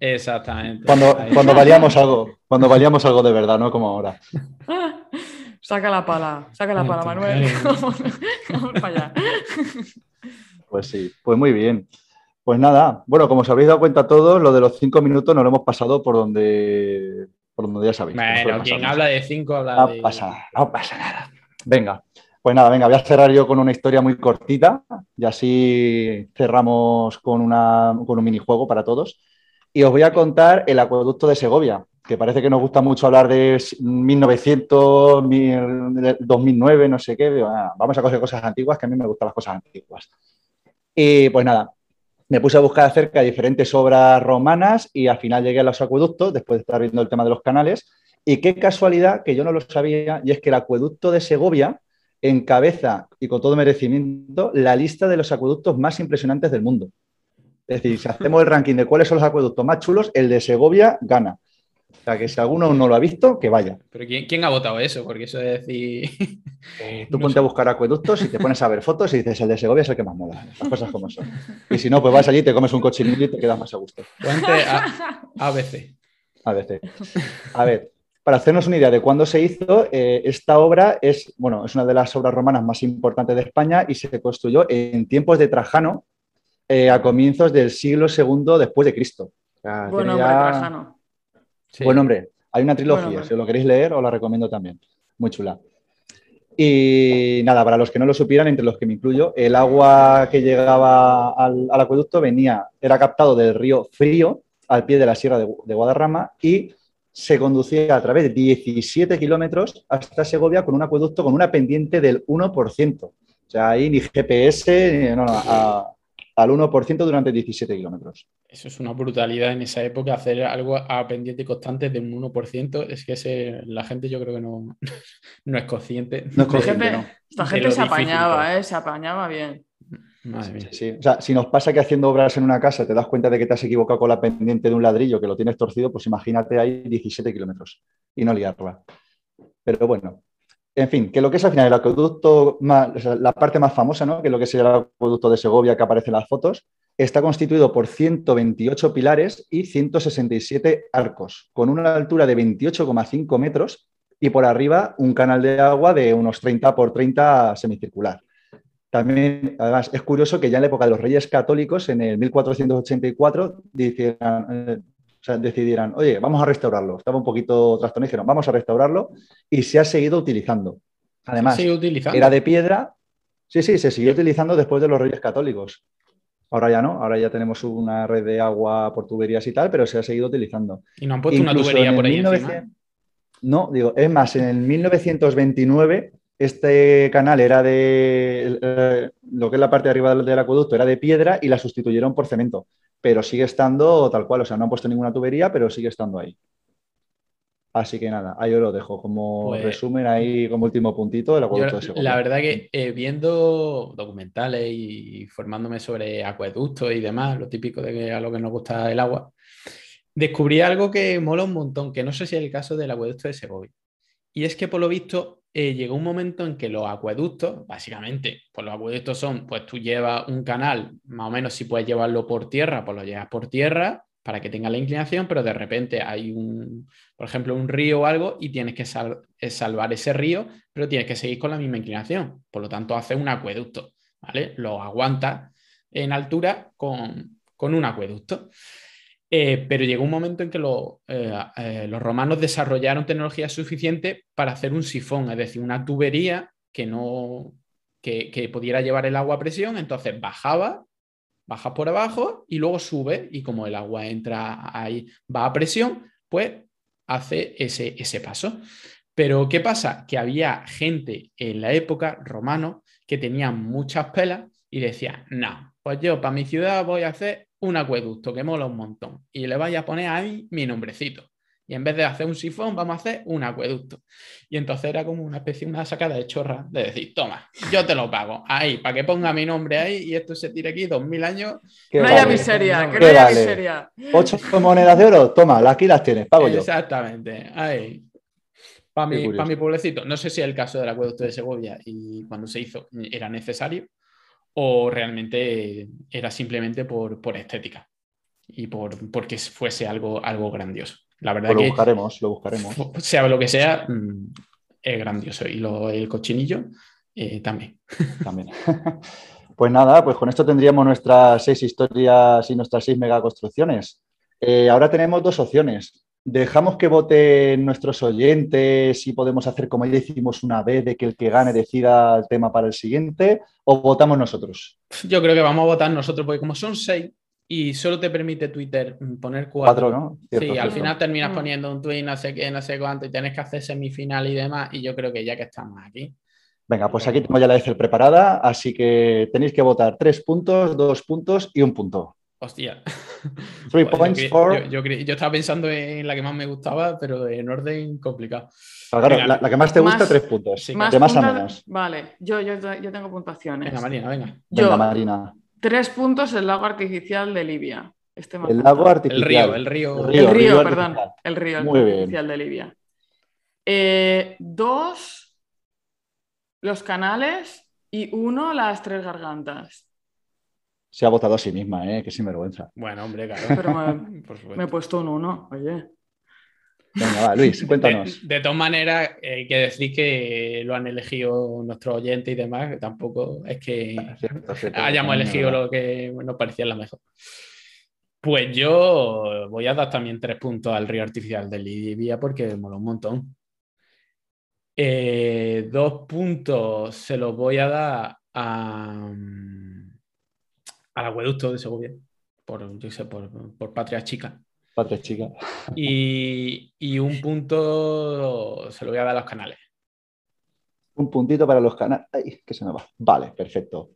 exactamente. Cuando, cuando valíamos algo, cuando valíamos algo de verdad, no como ahora. saca la pala, saca la pala, Manuel. Vamos, para allá. Pues sí, pues muy bien. Pues nada, bueno, como os habéis dado cuenta todos, lo de los cinco minutos nos lo hemos pasado por donde, por donde ya sabéis. Bueno, quien habla de cinco habla no de. Pasa, no pasa nada. Venga, pues nada, venga, voy a cerrar yo con una historia muy cortita y así cerramos con, un minijuego para todos. Y os voy a contar el acueducto de Segovia, que parece que nos gusta mucho hablar de 1900, 2009, no sé qué. Vamos a coger cosas antiguas, que a mí me gustan las cosas antiguas. Y pues nada, me puse a buscar acerca de diferentes obras romanas y al final llegué a los acueductos, después de estar viendo el tema de los canales. Y qué casualidad que yo no lo sabía, y es que el acueducto de Segovia encabeza, y con todo merecimiento, la lista de los acueductos más impresionantes del mundo. Es decir, si hacemos el ranking de cuáles son los acueductos más chulos, el de Segovia gana. O sea, que si alguno no lo ha visto, que vaya. Pero ¿quién, ha votado eso? Porque eso es decir... Eh, tú ponte a buscar acueductos y te pones a ver fotos y dices, el de Segovia es el que más mola. Las cosas como son. Y si no, pues vas allí, te comes un cochinillo y te quedas más a gusto. a, ABC. ABC. A ver, para hacernos una idea de cuándo se hizo, eh, esta obra es, bueno, es una de las obras romanas más importantes de España y se construyó en tiempos de Trajano, eh, a comienzos del siglo II después de Cristo. Buen hombre, Trajano. Buen hombre. Hay una trilogía, si lo queréis leer, os la recomiendo también. Muy chula. Y nada, para los que no lo supieran, entre los que me incluyo, el agua que llegaba al, acueducto venía, era captado del río Frío, al pie de la sierra de, de Guadarrama, y se conducía a través de 17 kilómetros hasta Segovia con un acueducto con una pendiente del 1%. O sea, ahí ni GPS, no, no, al 1% durante 17 kilómetros. Eso es una brutalidad en esa época, hacer algo a pendiente constante de un 1%. Es que la gente yo creo que no, no es consciente. No es consciente, Esta gente se apañaba, ¿eh? se apañaba bien. O sea, si nos pasa que haciendo obras en una casa te das cuenta de que te has equivocado con la pendiente de un ladrillo, que lo tienes torcido, pues imagínate ahí 17 kilómetros y no liarla. Pero bueno, en fin, que lo que es al final el acueducto, la parte más famosa, ¿no? que es lo que es el acueducto de Segovia que aparece en las fotos, está constituido por 128 pilares y 167 arcos, con una altura de 28,5 metros y por arriba un canal de agua de unos 30 por 30 semicircular. También, además, es curioso que ya en la época de los reyes católicos, en el 1484, decidieran, eh, decidieran oye, vamos a restaurarlo. Estaba un poquito trastornado y dijeron, vamos a restaurarlo y se ha seguido utilizando. Además, era de piedra. Sí, sí, se siguió utilizando después de los reyes católicos. Ahora ya no, ahora ya tenemos una red de agua por tuberías y tal, pero se ha seguido utilizando. ¿Y no han puesto una tubería por ahí No, digo, es más, en el 1929 este canal era de eh, lo que es la parte de arriba del, acueducto era de piedra y la sustituyeron por cemento, pero sigue estando tal cual, o sea, no han puesto ninguna tubería, pero sigue estando ahí. Así que nada, ahí os lo dejo como pues resumen ahí como último puntito del acueducto de La verdad que eh, viendo documentales y formándome sobre acueductos y demás, lo típico de que a lo que nos gusta el agua, descubrí algo que mola un montón, que no sé si es el caso del acueducto de Segovia. Y es que por lo visto eh, llegó un momento en que los acueductos, básicamente, pues los acueductos son, pues tú llevas un canal, más o menos si puedes llevarlo por tierra, pues lo llevas por tierra para que tenga la inclinación, pero de repente hay un, por ejemplo, un río o algo y tienes que eh, salvar ese río, pero tienes que seguir con la misma inclinación. Por lo tanto, haces un acueducto, ¿vale? Lo aguantas en altura con, con un acueducto. Eh, pero llegó un momento en que eh, eh, los romanos desarrollaron tecnología suficiente para hacer un sifón, es decir, una tubería que no que, pudiera llevar el agua a presión, entonces bajaba, baja por abajo y luego sube y como el agua entra ahí, va a presión, pues hace ese, ese paso. Pero ¿qué pasa? Que había gente en la época romano que tenía muchas pelas y decía, no, pues yo para mi ciudad voy a hacer un acueducto que mola un montón y le vaya a poner ahí mi nombrecito. Y en vez de hacer un sifón, vamos a hacer un acueducto. Y entonces era como una especie, una sacada de chorra de decir, toma, yo te lo pago ahí, para que ponga mi nombre ahí y esto se tire aquí dos mil años. Que no haya miseria, que no haya miseria. Ocho monedas de oro, toma, aquí las tienes, pago yo. Exactamente, ahí. Para mi, para mi pueblecito. No sé si es el caso del acueducto de Segovia y cuando se hizo era necesario, o realmente era simplemente por, por estética y por porque fuese algo, algo grandioso. La verdad pues lo buscaremos, lo buscaremos. Sea lo que sea, mm, es grandioso. Y lo, el cochinillo eh, también. También. Pues nada, pues con esto tendríamos nuestras seis historias y nuestras seis megaconstrucciones. Eh, ahora tenemos dos opciones. Dejamos que voten nuestros oyentes y podemos hacer como ya hicimos una vez, de que el que gane decida el tema para el siguiente, o votamos nosotros. Yo creo que vamos a votar nosotros, porque como son seis y solo te permite Twitter poner cuatro. ¿no? sí, al final terminas mm. poniendo un tweet, no sé qué, no sé cuánto, y tienes que hacer semifinal y demás, y yo creo que ya que estamos aquí. Venga, pues aquí tengo ya la Excel preparada, así que tenéis que votar tres puntos, dos puntos y un punto. Hostia. Three points yo, yo, estaba pensando en la que más me gustaba, pero en orden complicado. Claro, la, que más te gusta, tres puntos. de más a menos. Vale, yo, yo, tengo puntuaciones. Venga, Marina, venga. venga, Marina. Tres puntos el lago artificial de Libia. Este el lago artificial. El río, el río. El río, perdón. El río artificial de Libia. Eh, dos, los canales. Y uno, las tres gargantas se ha votado a sí misma, ¿eh? Qué sinvergüenza. Bueno, hombre, claro. Pero me, he puesto un uno, oye. Venga, va, Luis, cuéntanos. De, todas maneras, hay que decir que lo han elegido nuestros oyentes y demás, que tampoco es que ah, hayamos elegido lo que nos parecía la mejor. Pues yo voy a dar también tres puntos al río artificial de Libia porque mola un montón. Eh, dos puntos se los voy a dar a al acueducto de Segovia, por, por, Patria Chica. Patria Chica. Y, un punto se lo voy a dar a los canales. Un puntito para los canales. Ay, que se me va. Vale, perfecto.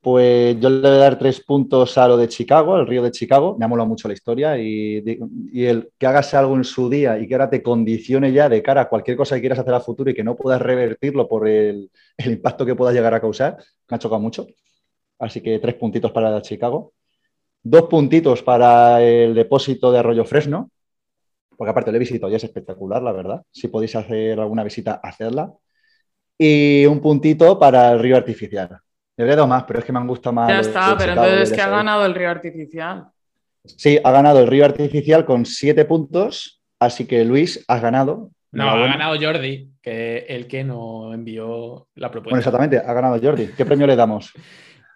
Pues yo le voy a dar tres puntos a lo de Chicago, el río de Chicago. Me ha molado mucho la historia y, el que hagas algo en su día y que ahora te condicione ya de cara a cualquier cosa que quieras hacer a futuro y que no puedas revertirlo por el, el impacto que pueda llegar a causar, me ha chocado mucho así que tres puntitos para Chicago. Dos puntitos para el depósito de Arroyo Fresno, porque aparte lo he visitado y es espectacular, la verdad. Si podéis hacer alguna visita, hacerla. Y un puntito para el río artificial. Le habría dado más, pero es que me han gustado más. Ya está, pero entonces es que ha ganado el río artificial. Sí, ha ganado el río artificial con siete puntos, así que Luis, has ganado. No, ha ganado Jordi, que es el que nos envió la propuesta. Bueno, exactamente, ha ganado Jordi. ¿Qué premio le damos?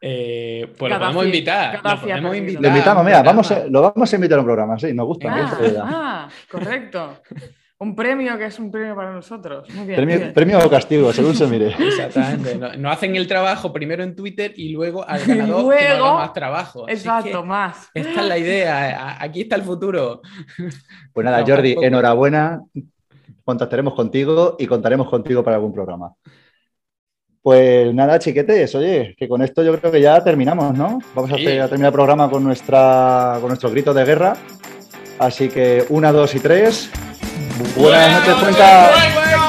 Eh, pues lo podemos invitar. Lo invitamos, mira, vamos lo vamos a invitar a un programa, sí, nos gusta. Ah, ah correcto. Un premio que es un premio para nosotros. premio, o castigo, según se mire. Exactamente. No, hacen el trabajo primero en Twitter y luego al ganador luego, más trabajo. Exacto, más. Esta es la idea. Aquí está el futuro. Pues nada, Jordi, enhorabuena. Contactaremos contigo y contaremos contigo para algún programa. Pues nada, chiquetes, oye, que con esto yo creo que ya terminamos, ¿no? Vamos a, terminar el programa con, nuestra, con nuestro grito de guerra. Así que una, dos y tres. Buenas noches, Cuenca.